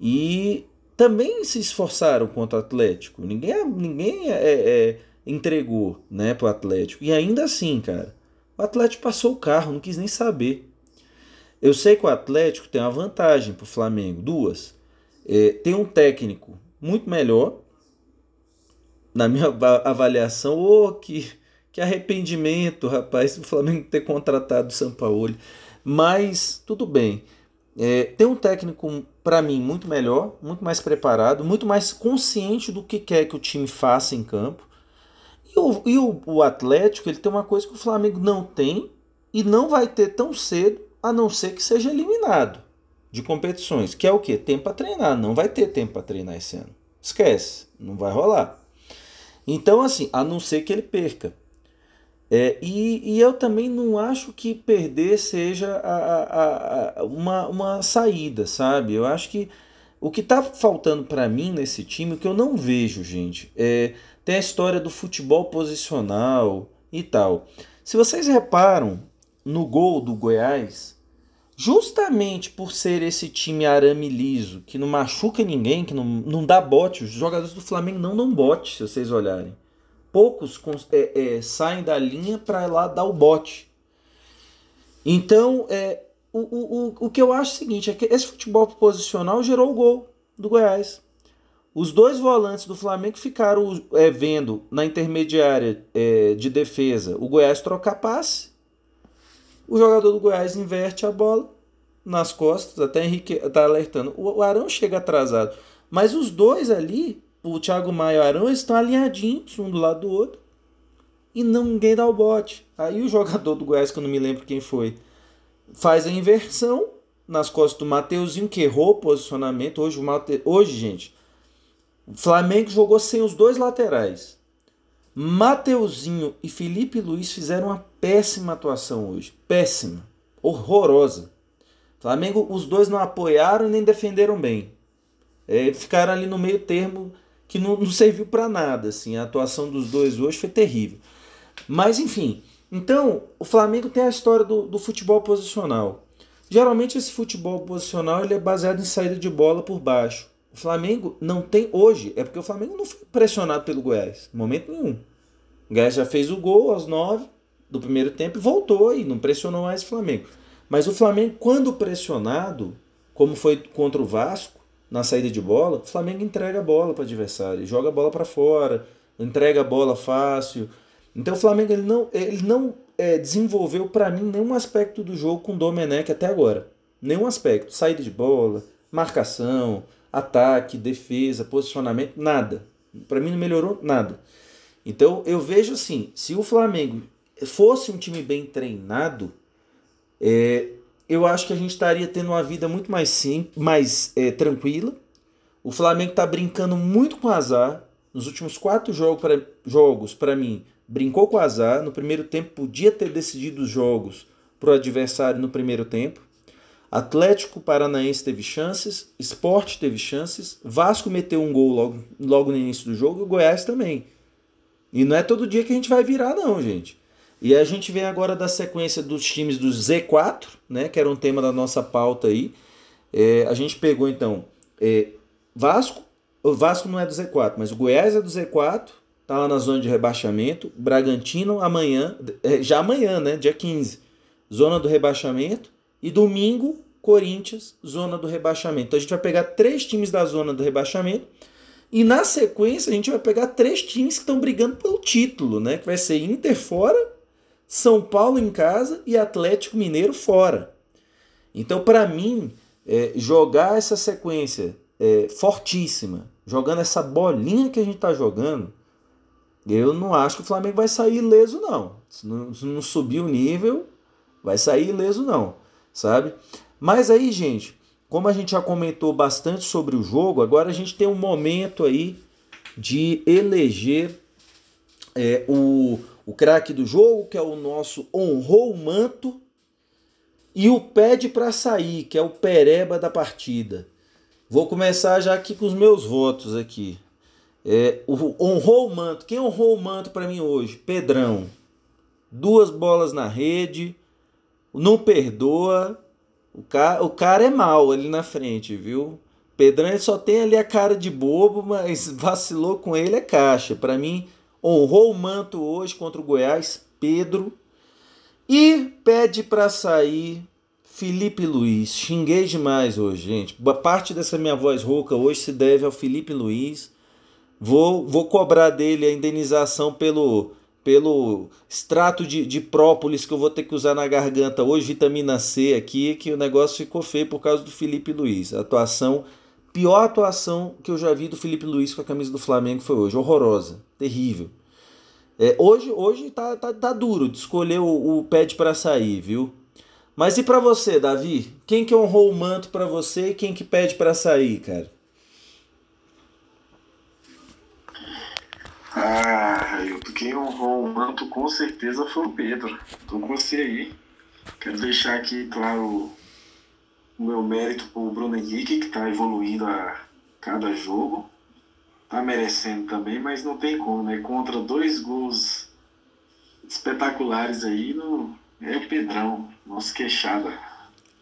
S1: e também se esforçaram contra o Atlético. Ninguém, ninguém é, é, entregou né, para o Atlético. E ainda assim, cara, o Atlético passou o carro, não quis nem saber. Eu sei que o Atlético tem uma vantagem para o Flamengo, duas. É, tem um técnico muito melhor, na minha *laughs* avaliação. Oh, que que arrependimento, rapaz, o Flamengo ter contratado o Sampaoli. Mas tudo bem. É, tem um técnico, para mim, muito melhor, muito mais preparado, muito mais consciente do que quer que o time faça em campo. E o, e o, o Atlético ele tem uma coisa que o Flamengo não tem e não vai ter tão cedo, a não ser que seja eliminado de competições, que é o que? Tempo para treinar. Não vai ter tempo para treinar esse ano. Esquece, não vai rolar. Então, assim, a não ser que ele perca. É, e, e, eu também não acho que perder seja a, a, a, uma, uma saída, sabe? Eu acho que o que está faltando para mim nesse time, o que eu não vejo, gente, é, tem a história do futebol posicional e tal. Se vocês reparam no gol do Goiás, justamente por ser esse time arame liso, que não machuca ninguém, que não, não dá bote, os jogadores do Flamengo não dão bote, se vocês olharem poucos é, é, saem da linha para lá dar o bote. Então, é, o, o, o que eu acho é o seguinte, é que esse futebol posicional gerou o gol do Goiás. Os dois volantes do Flamengo ficaram é, vendo na intermediária é, de defesa o Goiás trocar passe. O jogador do Goiás inverte a bola nas costas, até Henrique está alertando. O Arão chega atrasado. Mas os dois ali o Thiago Maia e o Arão estão alinhadinhos um do lado do outro e ninguém dá o bote. Aí o jogador do Goiás, que eu não me lembro quem foi, faz a inversão nas costas do Mateuzinho, que errou o posicionamento. Hoje, o Mate... Hoje gente, o Flamengo jogou sem os dois laterais. Mateuzinho e Felipe Luiz fizeram uma péssima atuação hoje. Péssima. Horrorosa. Flamengo, os dois não apoiaram nem defenderam bem. É, ficaram ali no meio termo que não, não serviu para nada. Assim, a atuação dos dois hoje foi terrível. Mas enfim, então o Flamengo tem a história do, do futebol posicional. Geralmente esse futebol posicional ele é baseado em saída de bola por baixo. O Flamengo não tem hoje, é porque o Flamengo não foi pressionado pelo Goiás, momento nenhum. O já fez o gol aos 9 do primeiro tempo e voltou e não pressionou mais o Flamengo. Mas o Flamengo, quando pressionado, como foi contra o Vasco, na saída de bola, o Flamengo entrega a bola para o adversário, joga a bola para fora, entrega a bola fácil. Então o Flamengo ele não, ele não é, desenvolveu para mim nenhum aspecto do jogo com o Domenech até agora. Nenhum aspecto. Saída de bola, marcação, ataque, defesa, posicionamento, nada. Para mim não melhorou nada. Então eu vejo assim, se o Flamengo fosse um time bem treinado, é, eu acho que a gente estaria tendo uma vida muito mais simples, mais é, tranquila. O Flamengo tá brincando muito com azar. Nos últimos quatro jogos, pra, jogos para mim, brincou com azar. No primeiro tempo, podia ter decidido os jogos pro adversário no primeiro tempo. Atlético Paranaense teve chances, Sport teve chances, Vasco meteu um gol logo, logo no início do jogo e o Goiás também. E não é todo dia que a gente vai virar, não, gente. E a gente vem agora da sequência dos times do Z4, né, que era um tema da nossa pauta aí. É, a gente pegou então é, Vasco, o Vasco não é do Z4, mas o Goiás é do Z4, tá lá na zona de rebaixamento. Bragantino amanhã, é, já amanhã, né, dia 15, zona do rebaixamento. E domingo, Corinthians, zona do rebaixamento. Então a gente vai pegar três times da zona do rebaixamento. E na sequência a gente vai pegar três times que estão brigando pelo título, né? Que vai ser Inter fora, São Paulo em casa e Atlético Mineiro fora. Então, para mim, é, jogar essa sequência é, fortíssima, jogando essa bolinha que a gente está jogando, eu não acho que o Flamengo vai sair ileso, não. Se não, se não subir o nível, vai sair ileso, não sabe? Mas aí, gente, como a gente já comentou bastante sobre o jogo, agora a gente tem um momento aí de eleger é, o, o craque do jogo, que é o nosso honrou o manto, e o pede para sair, que é o pereba da partida. Vou começar já aqui com os meus votos aqui. É, o, honrou o manto. Quem honrou o manto para mim hoje? Pedrão. Duas bolas na rede, não perdoa. O cara, o cara é mal ali na frente, viu? Pedrão ele só tem ali a cara de bobo, mas *laughs* vacilou com ele é caixa. Para mim, honrou o manto hoje contra o Goiás, Pedro. E pede para sair Felipe Luiz. Xinguei demais hoje, gente. Parte dessa minha voz rouca hoje se deve ao Felipe Luiz. Vou, vou cobrar dele a indenização pelo pelo extrato de, de própolis que eu vou ter que usar na garganta hoje, vitamina C aqui, que o negócio ficou feio por causa do Felipe Luiz. A atuação, pior atuação que eu já vi do Felipe Luiz com a camisa do Flamengo foi hoje. Horrorosa, terrível. É, hoje hoje tá, tá, tá duro de escolher o, o pad para sair, viu? Mas e para você, Davi? Quem que honrou o manto para você e quem que pede para sair, cara?
S2: Ah, eu, quem honrou o manto com certeza foi o Pedro. Tô com você aí. Quero deixar aqui, claro, o meu mérito pro Bruno Henrique, que tá evoluindo a cada jogo. Tá merecendo também, mas não tem como, né? Contra dois gols espetaculares aí, no... é o Pedrão, nosso queixada.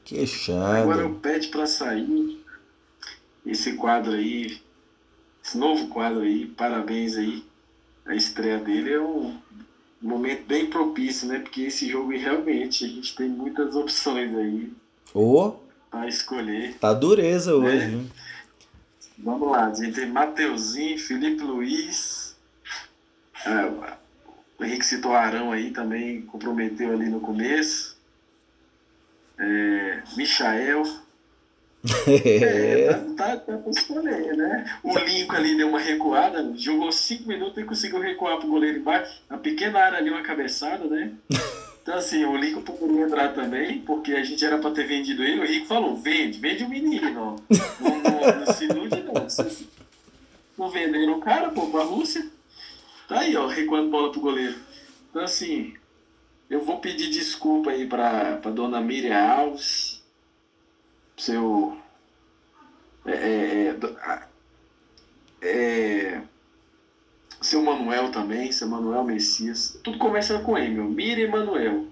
S1: Queixada.
S2: Agora eu pede para sair esse quadro aí, esse novo quadro aí, parabéns aí a estreia dele é um momento bem propício, né? Porque esse jogo realmente a gente tem muitas opções aí
S1: oh,
S2: para escolher.
S1: Tá dureza hoje.
S2: Né? Vamos lá, a gente tem Mateuzinho, Felipe Luiz. É, o Henrique citou Arão aí também, comprometeu ali no começo. É, Michael. É, *laughs* tá, tá, tá escolher, né? O Lincoln ali deu uma recuada, jogou cinco minutos e conseguiu recuar pro goleiro embaixo. A pequena área ali, uma cabeçada, né? Então, assim, o Lincoln poderia entrar também, porque a gente era pra ter vendido ele. O Rico falou: vende, vende o menino. Não, não, não se ilude, não. Não venderam o cara, pô, pra Rússia. Tá aí, ó, recuando bola pro goleiro. Então, assim, eu vou pedir desculpa aí pra, pra dona Miriam Alves seu é, é, é, é, seu Manuel também, seu Manuel Messias. Tudo começa com M, Mira e Manuel.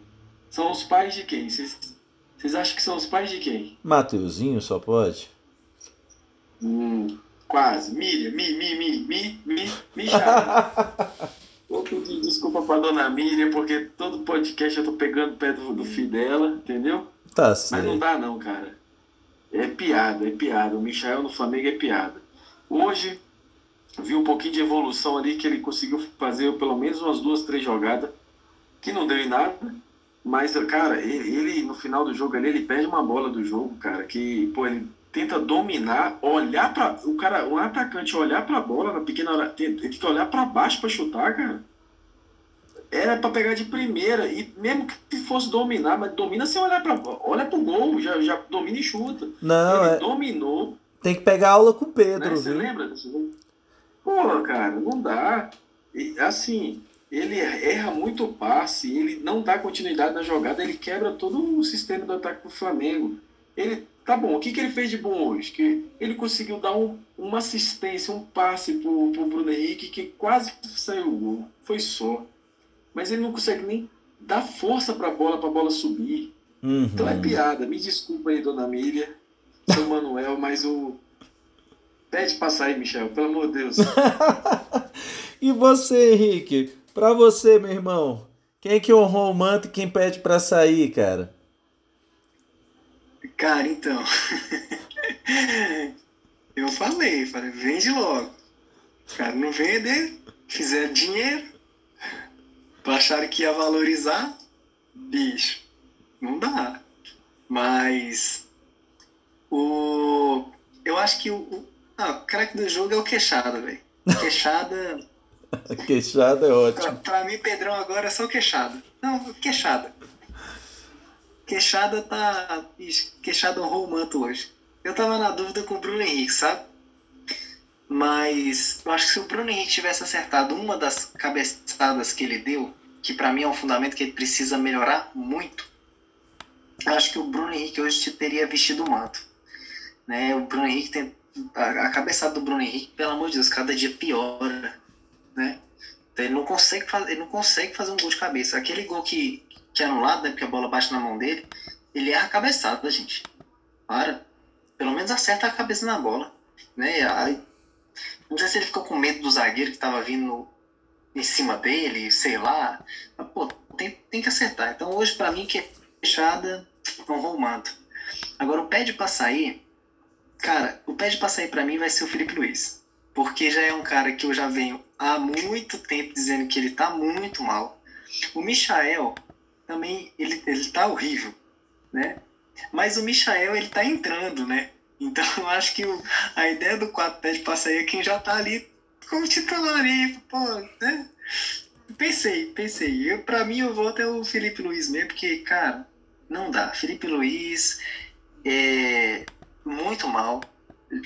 S2: São os pais de quem? Vocês acham que são os pais de quem?
S1: Mateuzinho só pode?
S2: Hum, quase. Miriam, mi, mi, mi, mi, mi, mi, *laughs* Vou pedir desculpa pra dona Miriam, porque todo podcast eu tô pegando o pé do, do filho dela, entendeu?
S1: Tá certo.
S2: Mas não dá não, cara. É piada, é piada. O Michael no Flamengo é piada. Hoje, vi um pouquinho de evolução ali que ele conseguiu fazer pelo menos umas duas, três jogadas, que não deu em nada. Mas, cara, ele, ele no final do jogo ali, ele perde uma bola do jogo, cara, que, pô, ele tenta dominar, olhar para o cara, um atacante olhar para a bola na pequena hora, ele tem que olhar para baixo para chutar, cara era para pegar de primeira e mesmo que fosse dominar, mas domina sem olhar para olha pro gol, já, já domina e chuta.
S1: Não,
S2: ele
S1: é...
S2: dominou.
S1: Tem que pegar aula com o Pedro.
S2: Né? Você lembra desse jogo? Porra, cara, não dá. E, assim, ele erra muito o passe, ele não dá continuidade na jogada, ele quebra todo o sistema do ataque do Flamengo. Ele, tá bom, o que, que ele fez de bom hoje? Que ele conseguiu dar um, uma assistência, um passe pro, pro Bruno Henrique que quase saiu o gol. Foi só. Mas ele não consegue nem dar força pra bola, pra bola subir. Uhum. Então é piada. Me desculpa aí, dona Mília, seu Manuel, mas o. Pede pra sair, Michel, pelo amor de Deus. *laughs*
S1: e você, Henrique? Pra você, meu irmão, quem é que honrou o manto e quem pede pra sair, cara?
S3: Cara, então. *laughs* eu falei, falei, vende logo. Cara, não vender, fizer dinheiro, acharam que ia valorizar, bicho, não dá. Mas o. Eu acho que o. o ah, o craque do jogo é o queixada, velho. Queixada. *laughs*
S1: queixada é ótimo.
S3: Pra, pra, mim, Pedrão agora é só queixada. Não, queixada. Queixada tá. Queixada honrou o manto hoje. Eu tava na dúvida com o Bruno Henrique, sabe? Mas eu acho que se o Bruno Henrique tivesse acertado uma das cabeçadas que ele deu, que para mim é um fundamento que ele precisa melhorar muito, eu acho que o Bruno Henrique hoje teria vestido o manto. Né? O Bruno Henrique tem. A, a cabeçada do Bruno Henrique, pelo amor de Deus, cada dia piora. Né? Então ele não consegue fazer, ele não consegue fazer um gol de cabeça. Aquele gol que, que é anulado, né, porque a bola bate na mão dele, ele erra a cabeçada, gente. Para. Pelo menos acerta a cabeça na bola. Né? Aí, não sei se ele ficou com medo do zagueiro que estava vindo em cima dele, sei lá. Mas, pô, tem, tem que acertar. Então hoje, para mim, que é fechada, não vou manto. Agora, o pede para sair, cara, o pede para sair para mim vai ser o Felipe Luiz. Porque já é um cara que eu já venho há muito tempo dizendo que ele tá muito mal. O Michael também ele, ele tá horrível, né? Mas o Michael ele tá entrando, né? Então eu acho que o, a ideia do 4 pede pra sair é quem já tá ali como titular aí, pô, né? Pensei, pensei. Eu, pra mim o voto é o Felipe Luiz mesmo, porque, cara, não dá. Felipe Luiz é muito mal.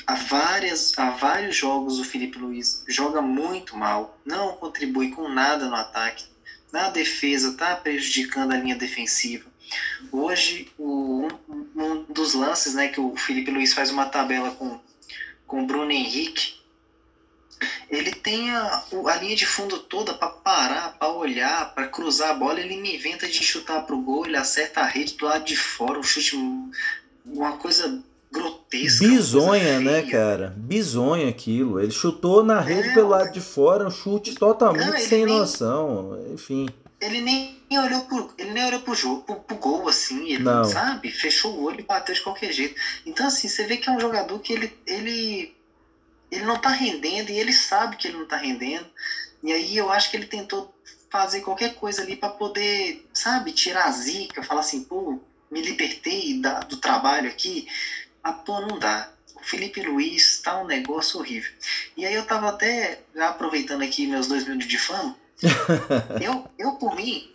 S3: Há, várias, há vários jogos o Felipe Luiz joga muito mal, não contribui com nada no ataque na defesa, tá prejudicando a linha defensiva. Hoje, o, um, dos lances né, que o Felipe Luiz faz uma tabela com, com o Bruno Henrique, ele tem a, a linha de fundo toda para parar, para olhar, para cruzar a bola. Ele me inventa de chutar pro gol, ele acerta a rede do lado de fora, um chute, uma coisa grotesca.
S1: Bizonha, né, cara? Bizonha aquilo. Ele chutou na rede é, pelo lado de fora, um chute totalmente não, sem nem, noção. Enfim.
S3: Ele nem olhou pro, ele nem olhou pro jogo, pro, pro gol, assim, ele não. sabe, fechou o olho e bateu de qualquer jeito. Então, assim, você vê que é um jogador que ele, ele, ele não tá rendendo e ele sabe que ele não tá rendendo. E aí eu acho que ele tentou fazer qualquer coisa ali para poder, sabe, tirar a zica, falar assim, pô, me libertei da, do trabalho aqui, ah, pô, não dá. O Felipe Luiz tá um negócio horrível. E aí eu tava até, já aproveitando aqui meus dois minutos de fama, *laughs* eu, eu por mim,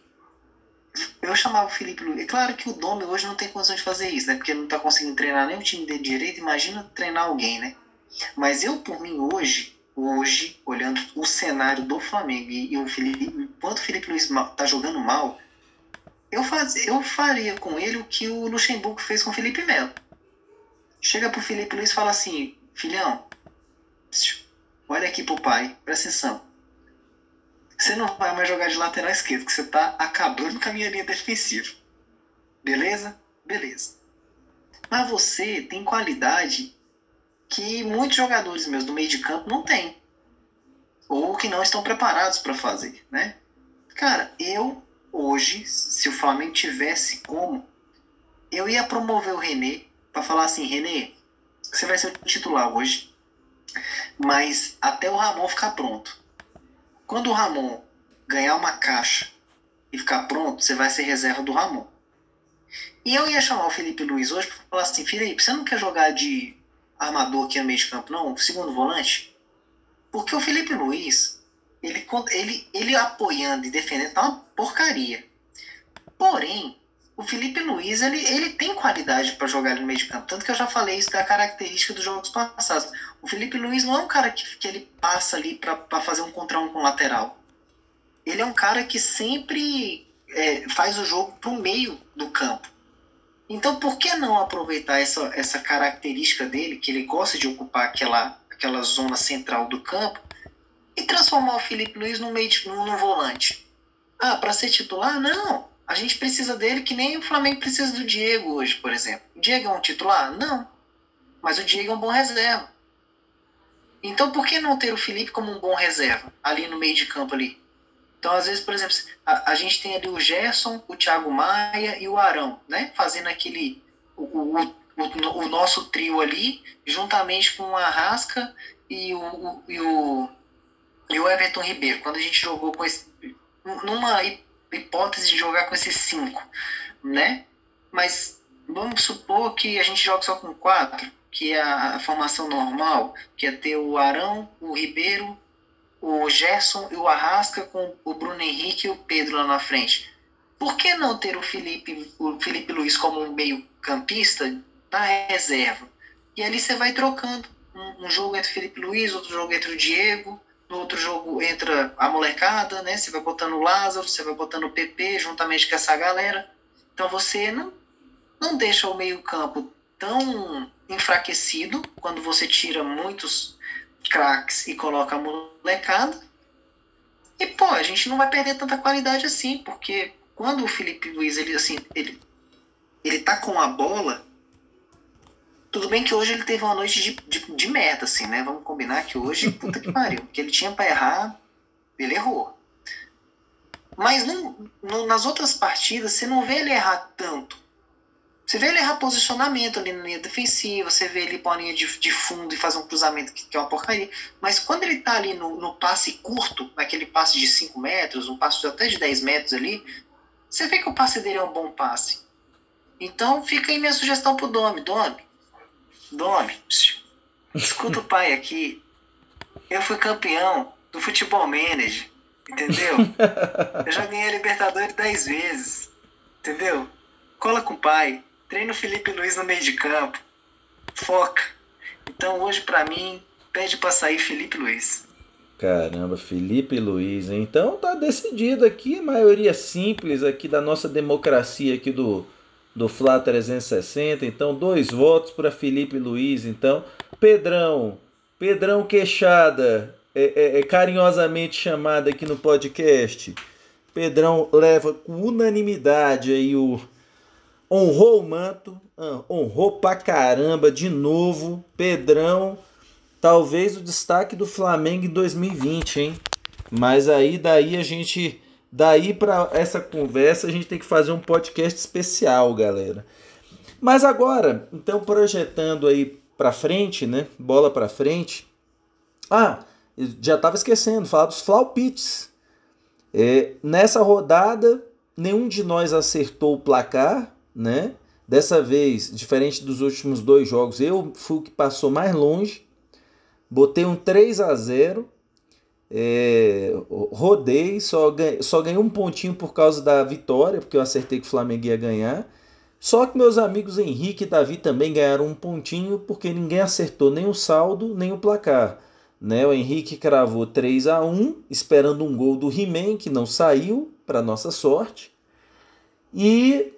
S3: eu chamava o Felipe Luiz. É claro que o Domi hoje não tem condição de fazer isso, né? Porque não tá conseguindo treinar nem o time dele direito, imagina treinar alguém, né? Mas eu, por mim, hoje, hoje, olhando o cenário do Flamengo e, e o Felipe, enquanto o Felipe Luiz tá jogando mal, eu, faz, eu faria com ele o que o Luxemburgo fez com o Felipe Melo chega pro Felipe Luiz e fala assim: Filhão, olha aqui pro pai, presta atenção. Você não vai mais jogar de lateral esquerdo, que você tá acabando com a minha linha defensiva. Beleza? Beleza. Mas você tem qualidade que muitos jogadores meus do meio de campo não têm. Ou que não estão preparados para fazer, né? Cara, eu hoje, se o Flamengo tivesse como, eu ia promover o René para falar assim, Renê, você vai ser o titular hoje, mas até o Ramon ficar pronto. Quando o Ramon ganhar uma caixa e ficar pronto, você vai ser reserva do Ramon. E eu ia chamar o Felipe Luiz hoje para falar assim, Felipe, você não quer jogar de armador aqui no meio de campo, não? Segundo volante? Porque o Felipe Luiz, ele, ele, ele apoiando e defendendo tá uma porcaria. Porém, o Felipe Luiz, ele, ele tem qualidade para jogar no meio de campo. Tanto que eu já falei isso da característica dos jogos passados. O Felipe Luiz não é um cara que, que ele passa ali para fazer um contra um com lateral. Ele é um cara que sempre é, faz o jogo pro meio do campo. Então, por que não aproveitar essa, essa característica dele, que ele gosta de ocupar aquela, aquela zona central do campo, e transformar o Felipe Luiz no meio de, no, no volante? Ah, para ser titular? Não. A gente precisa dele que nem o Flamengo precisa do Diego hoje, por exemplo. O Diego é um titular? Não. Mas o Diego é um bom reserva. Então por que não ter o Felipe como um bom reserva ali no meio de campo ali? Então, às vezes, por exemplo, a, a gente tem ali o Gerson, o Thiago Maia e o Arão, né? Fazendo aquele. O, o, o, o nosso trio ali, juntamente com o Arrasca e o, o, e o, e o Everton Ribeiro. Quando a gente jogou com esse. Numa hipótese de jogar com esses cinco, né? Mas vamos supor que a gente joga só com quatro, que é a, formação normal, que é ter o Arão, o Ribeiro, o Gerson e o Arrasca com o Bruno Henrique e o Pedro lá na frente. Por que não ter o Felipe, o Felipe Luiz como um meio campista na reserva? E ali você vai trocando. Um, um jogo entre o Felipe Luiz, outro jogo entre o Diego, no outro jogo entra a molecada, né? Você vai botando o Lázaro, você vai botando o PP juntamente com essa galera. Então você não, não deixa o meio-campo tão enfraquecido quando você tira muitos craques e coloca a molecada. E pô, a gente não vai perder tanta qualidade assim, porque quando o Felipe Luiz ele assim, ele ele tá com a bola, tudo bem que hoje ele teve uma noite de, de, de merda, assim, né? Vamos combinar que hoje, *laughs* puta que pariu. que ele tinha para errar, ele errou. Mas não, não, nas outras partidas, você não vê ele errar tanto. Você vê ele errar posicionamento ali na linha defensiva, você vê ele pôr a linha de, de fundo e fazer um cruzamento que, que, é uma porcaria. Mas quando ele tá ali no, no passe curto, naquele passe de 5 metros, um passe até de 10 metros ali, você vê que o passe dele é um bom passe. Então fica aí minha sugestão pro Domi. Domi, Domi, escuta o pai aqui. Eu fui campeão do futebol manager, entendeu? Eu já ganhei a Libertadores 10 vezes, entendeu? Cola com o pai, treina o Felipe Luiz no meio de campo, foca. Então hoje para mim, pede para sair Felipe Luiz.
S1: Caramba, Felipe Luiz, então tá decidido aqui, maioria simples aqui da nossa democracia aqui do do Fla 360. Então, dois votos para Felipe Luiz. Então, Pedrão, Pedrão Queixada, é, é, é carinhosamente chamado aqui no podcast. Pedrão leva com unanimidade aí o honrou o manto, ah, honrou pra caramba de novo. Pedrão, talvez o destaque do Flamengo em 2020, hein? Mas aí daí a gente Daí para essa conversa a gente tem que fazer um podcast especial, galera. Mas agora, então projetando aí para frente, né? Bola para frente. Ah, já estava esquecendo, falar dos Flaupits. É, nessa rodada, nenhum de nós acertou o placar, né? Dessa vez, diferente dos últimos dois jogos, eu fui o que passou mais longe. Botei um 3 a 0 é, rodei, só, ganhei, só ganhei um pontinho por causa da vitória, porque eu acertei que o Flamengo ia ganhar. Só que meus amigos Henrique e Davi também ganharam um pontinho, porque ninguém acertou nem o saldo, nem o placar. Né? O Henrique cravou 3 a 1 esperando um gol do He-Man, que não saiu, para nossa sorte. E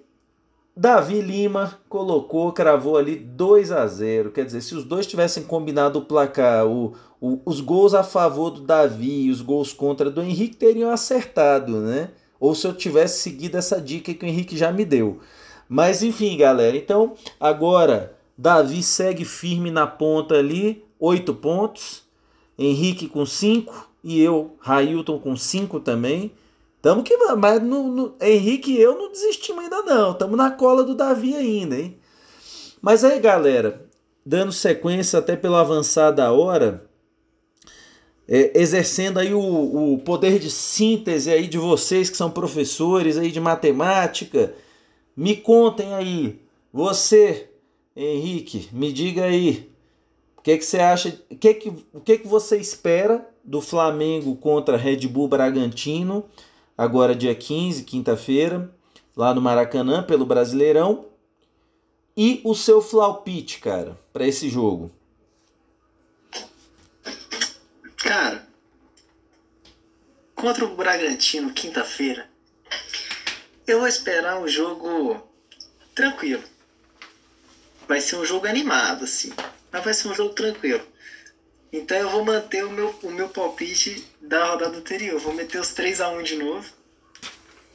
S1: Davi Lima colocou, cravou ali 2 a 0 Quer dizer, se os dois tivessem combinado o placar, o, o, os gols a favor do Davi e os gols contra do Henrique teriam acertado, né? Ou se eu tivesse seguido essa dica que o Henrique já me deu. Mas enfim, galera. Então, agora, Davi segue firme na ponta ali, 8 pontos. Henrique com 5 e eu, Railton, com 5 também. Tamo que vamos, mas no, no, Henrique e eu não desistimos ainda não. Tamo na cola do Davi ainda, hein? Mas aí, galera, dando sequência até pelo avançar da hora, é, exercendo aí o, o poder de síntese aí de vocês que são professores aí de matemática, me contem aí, você, Henrique, me diga aí, o que, que você acha, o que, que, o que, que você espera do Flamengo contra Red Bull Bragantino? Agora dia 15, quinta-feira. lá no Maracanã pelo Brasileirão. E o seu flaupite, cara, para esse jogo?
S3: Cara, contra o Bragantino, quinta-feira, eu vou esperar um jogo tranquilo. Vai ser um jogo animado, assim. Mas vai ser um jogo tranquilo. Então eu vou manter o meu, o meu palpite da rodada anterior. Vou meter os 3 a 1 de novo.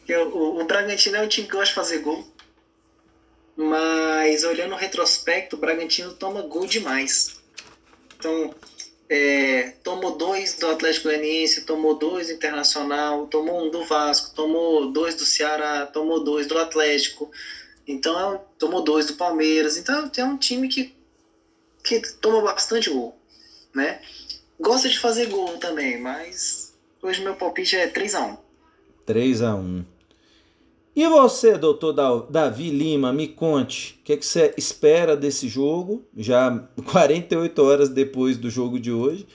S3: Eu, o, o Bragantino é um time que gosta de fazer gol. Mas olhando o retrospecto, o Bragantino toma gol demais. Então, é, tomou dois do Atlético Goianiense, tomou dois do Internacional, tomou um do Vasco, tomou dois do Ceará, tomou dois do Atlético. Então, é tomou dois do Palmeiras. Então, é um time que, que toma bastante gol, né? Gosta de fazer gol também, mas hoje meu palpite é 3 a 1
S1: 3 a 1 e você, doutor Davi Lima, me conte, o que, é que você espera desse jogo, já *laughs* 48 horas depois do jogo de hoje,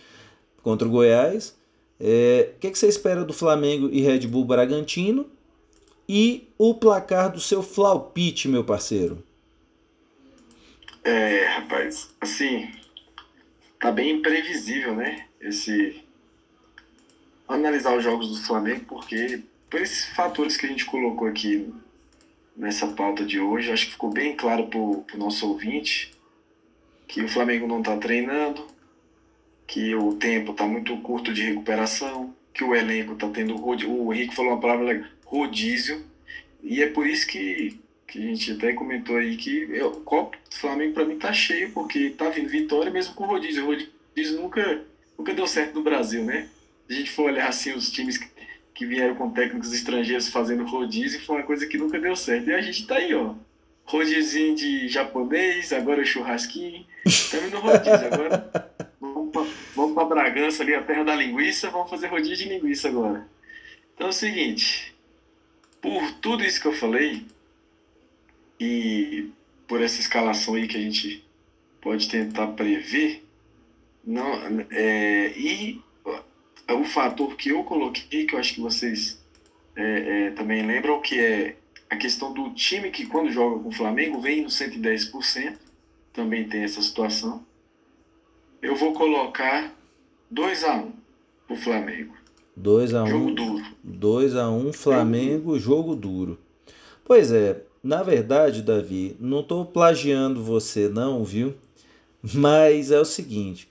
S1: contra o Goiás. É, o que, é que você espera do Flamengo e Red Bull Bragantino? E o placar do seu flaupite, meu parceiro?
S2: É, rapaz, assim, tá bem imprevisível, né? Esse. Analisar os jogos do Flamengo, porque por esses fatores que a gente colocou aqui nessa pauta de hoje, acho que ficou bem claro para o nosso ouvinte que o Flamengo não está treinando, que o tempo está muito curto de recuperação, que o elenco está tendo rodízio, o Henrique falou uma palavra rodízio, e é por isso que, que a gente até comentou aí que eu, o copo do Flamengo para mim está cheio, porque tá vindo vitória mesmo com rodízio. O rodízio nunca, nunca deu certo no Brasil, né? Se a gente for olhar assim os times que vieram com técnicos estrangeiros fazendo rodízio, foi uma coisa que nunca deu certo. E a gente tá aí, ó. Rodízio de japonês, agora churrasquinho. Estamos no rodízio agora. *laughs* Vamos pra, vamos pra Bragança ali, a terra da linguiça, vamos fazer rodízio de linguiça agora. Então é o seguinte, por tudo isso que eu falei, e por essa escalação aí que a gente pode tentar prever, não, é, e o fator que eu coloquei, que eu acho que vocês é, é, também lembram, que é a questão do time que quando joga com o Flamengo vem no 110%, também tem essa situação. Eu vou colocar 2 a 1 um pro Flamengo.
S1: 2 a 1 um,
S2: Jogo duro.
S1: 2 a 1 um, Flamengo, jogo duro. Pois é, na verdade, Davi, não estou plagiando você não, viu? Mas é o seguinte,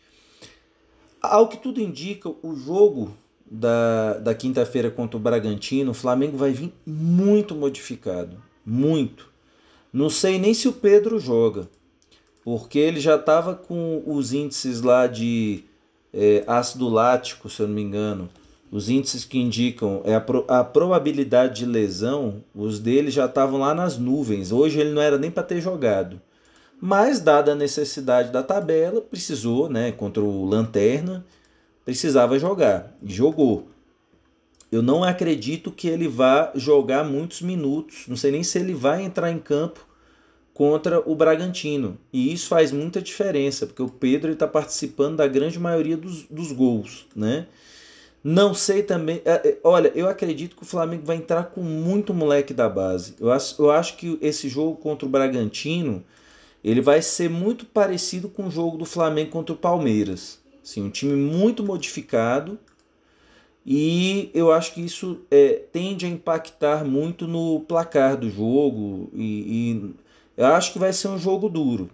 S1: ao que tudo indica, o jogo da, da quinta-feira contra o Bragantino, o Flamengo vai vir muito modificado. Muito. Não sei nem se o Pedro joga, porque ele já estava com os índices lá de é, ácido lático, se eu não me engano. Os índices que indicam é a, pro, a probabilidade de lesão, os dele já estavam lá nas nuvens. Hoje ele não era nem para ter jogado. Mas, dada a necessidade da tabela, precisou, né, contra o Lanterna, precisava jogar. Jogou. Eu não acredito que ele vá jogar muitos minutos. Não sei nem se ele vai entrar em campo contra o Bragantino. E isso faz muita diferença, porque o Pedro está participando da grande maioria dos, dos gols, né? Não sei também. É, é, olha, eu acredito que o Flamengo vai entrar com muito moleque da base. Eu acho, eu acho que esse jogo contra o Bragantino ele vai ser muito parecido com o jogo do Flamengo contra o Palmeiras. Assim, um time muito modificado e eu acho que isso é, tende a impactar muito no placar do jogo e, e eu acho que vai ser um jogo duro.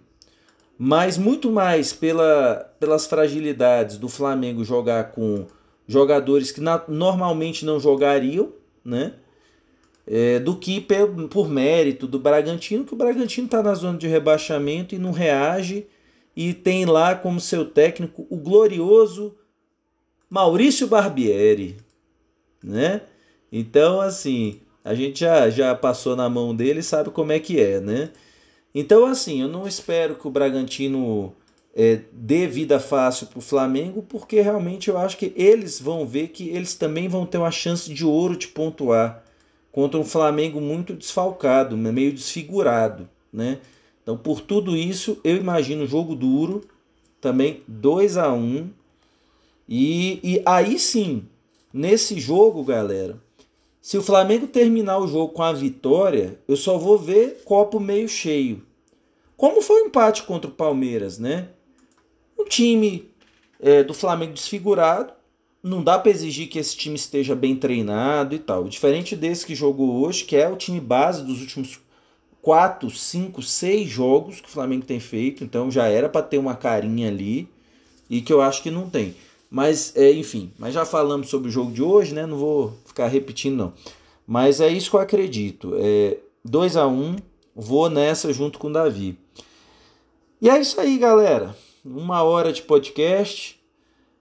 S1: Mas muito mais pela, pelas fragilidades do Flamengo jogar com jogadores que na, normalmente não jogariam, né? é, do que por, por mérito do Bragantino, que o Bragantino está na zona de rebaixamento e não reage e tem lá como seu técnico o glorioso Maurício Barbieri, né? Então, assim, a gente já, já passou na mão dele e sabe como é que é, né? Então, assim, eu não espero que o Bragantino é, dê vida fácil para o Flamengo, porque realmente eu acho que eles vão ver que eles também vão ter uma chance de ouro de pontuar contra um Flamengo muito desfalcado, meio desfigurado, né? Então, por tudo isso, eu imagino um jogo duro, também 2 a 1 e, e aí sim, nesse jogo, galera, Se o Flamengo terminar o jogo com a vitória, eu só vou ver copo meio cheio. Como foi o empate contra o Palmeiras, né? Um time é, do Flamengo desfigurado, não dá para exigir que esse time esteja bem treinado e tal. Diferente desse que jogou hoje, que é o time base dos últimos 4, 5, 6 jogos que o Flamengo tem feito, então já era para ter uma carinha ali e que eu acho que não tem. Mas, é, enfim, mas já falamos sobre o jogo de hoje, né? Não vou ficar repetindo, não. Mas é isso que eu acredito. É 2 a 1 um, vou nessa junto com o Davi. E é isso aí, galera. Uma hora de podcast.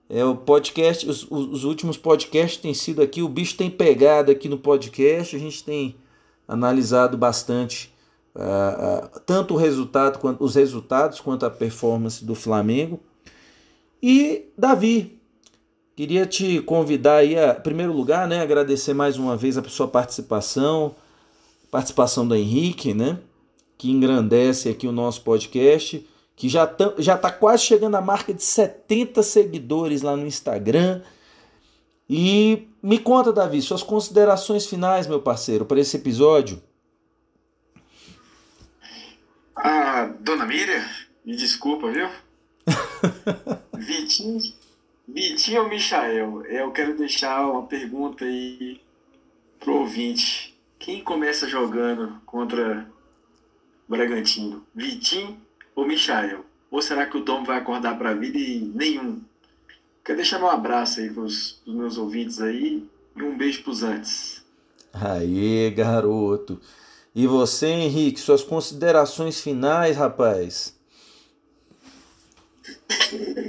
S1: É o podcast, os, os últimos podcasts têm sido aqui, o bicho tem pegado aqui no podcast, a gente tem analisado bastante uh, uh, tanto o resultado quanto os resultados quanto a performance do Flamengo. E Davi, Queria te convidar aí, a, em primeiro lugar, né, agradecer mais uma vez a sua participação, participação do Henrique, né, que engrandece aqui o nosso podcast, que já tá, já tá quase chegando à marca de 70 seguidores lá no Instagram. E me conta, Davi, suas considerações finais, meu parceiro, para esse episódio.
S2: Ah, dona Miriam, me desculpa, viu? *laughs* Vitinho Vitinho ou Michael? Eu quero deixar uma pergunta aí pro ouvinte. Quem começa jogando contra Bragantino? Vitinho ou Michael? Ou será que o Dom vai acordar para a vida e nenhum? Quero deixar um abraço aí pros, pros meus ouvintes aí e um beijo pros antes.
S1: Aê, garoto. E você, Henrique, suas considerações finais, rapaz?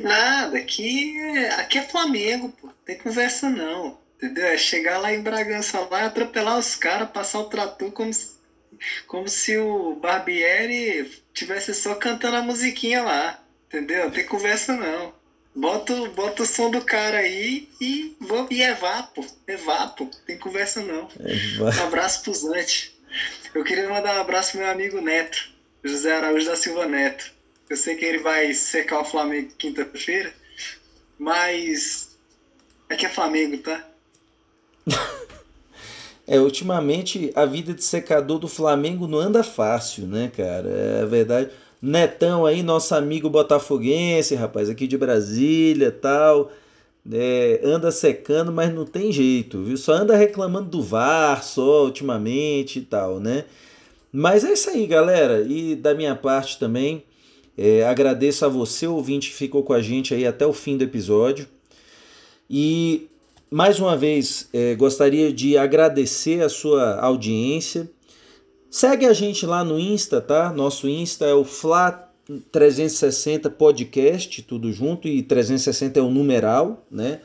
S3: Nada, aqui é, aqui é Flamengo, pô. Tem conversa não. Entendeu? É chegar lá em Bragança lá, atropelar os caras, passar o trator como se, como se o Barbieri tivesse só cantando a musiquinha lá. Entendeu? Tem conversa não. Bota, bota o som do cara aí e vou e é vapo. É vapo. Tem conversa não. É um abraço pro Zante. Eu queria mandar um abraço pro meu amigo Neto, José Araújo da Silva Neto. Eu sei que ele vai secar o Flamengo quinta-feira, mas é que é Flamengo, tá? *laughs*
S1: é, ultimamente a vida de secador do Flamengo não anda fácil, né, cara? É verdade. Netão aí, nosso amigo botafoguense, rapaz, aqui de Brasília tal. É, anda secando, mas não tem jeito, viu? Só anda reclamando do VAR só ultimamente e tal, né? Mas é isso aí, galera. E da minha parte também, é, agradeço a você, ouvinte, que ficou com a gente aí até o fim do episódio. E mais uma vez é, gostaria de agradecer a sua audiência. Segue a gente lá no Insta, tá? Nosso Insta é o Fla 360 Podcast, tudo junto, e 360 é o numeral, né?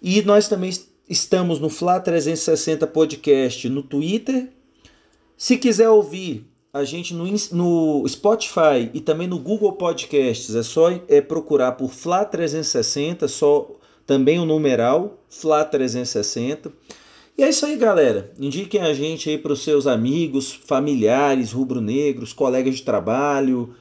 S1: E nós também estamos no Fla 360 Podcast no Twitter. Se quiser ouvir a gente no, no Spotify e também no Google Podcasts. É só é, procurar por Fla 360, só também o numeral Fla 360. E é isso aí, galera. Indiquem a gente aí para os seus amigos, familiares, rubro-negros, colegas de trabalho,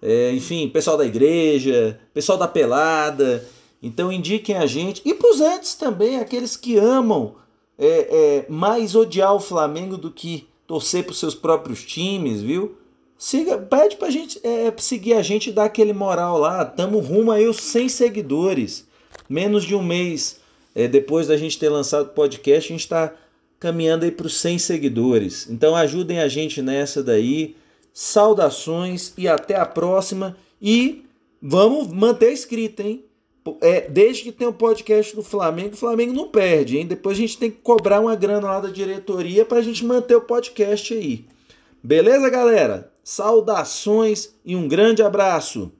S1: é, enfim, pessoal da igreja, pessoal da pelada. Então indiquem a gente. E para os antes também, aqueles que amam é, é, mais odiar o Flamengo do que torcer para os seus próprios times, viu? Siga, pede pra gente é, seguir a gente e dar aquele moral lá. Tamo rumo aí os 100 seguidores. Menos de um mês é, depois da gente ter lançado o podcast, a gente está caminhando aí para os 100 seguidores. Então ajudem a gente nessa daí. Saudações e até a próxima. E vamos manter escrito, hein? É, desde que tem o podcast do Flamengo, o Flamengo não perde, hein? Depois a gente tem que cobrar uma grana lá da diretoria para a gente manter o podcast aí. Beleza, galera? Saudações e um grande abraço!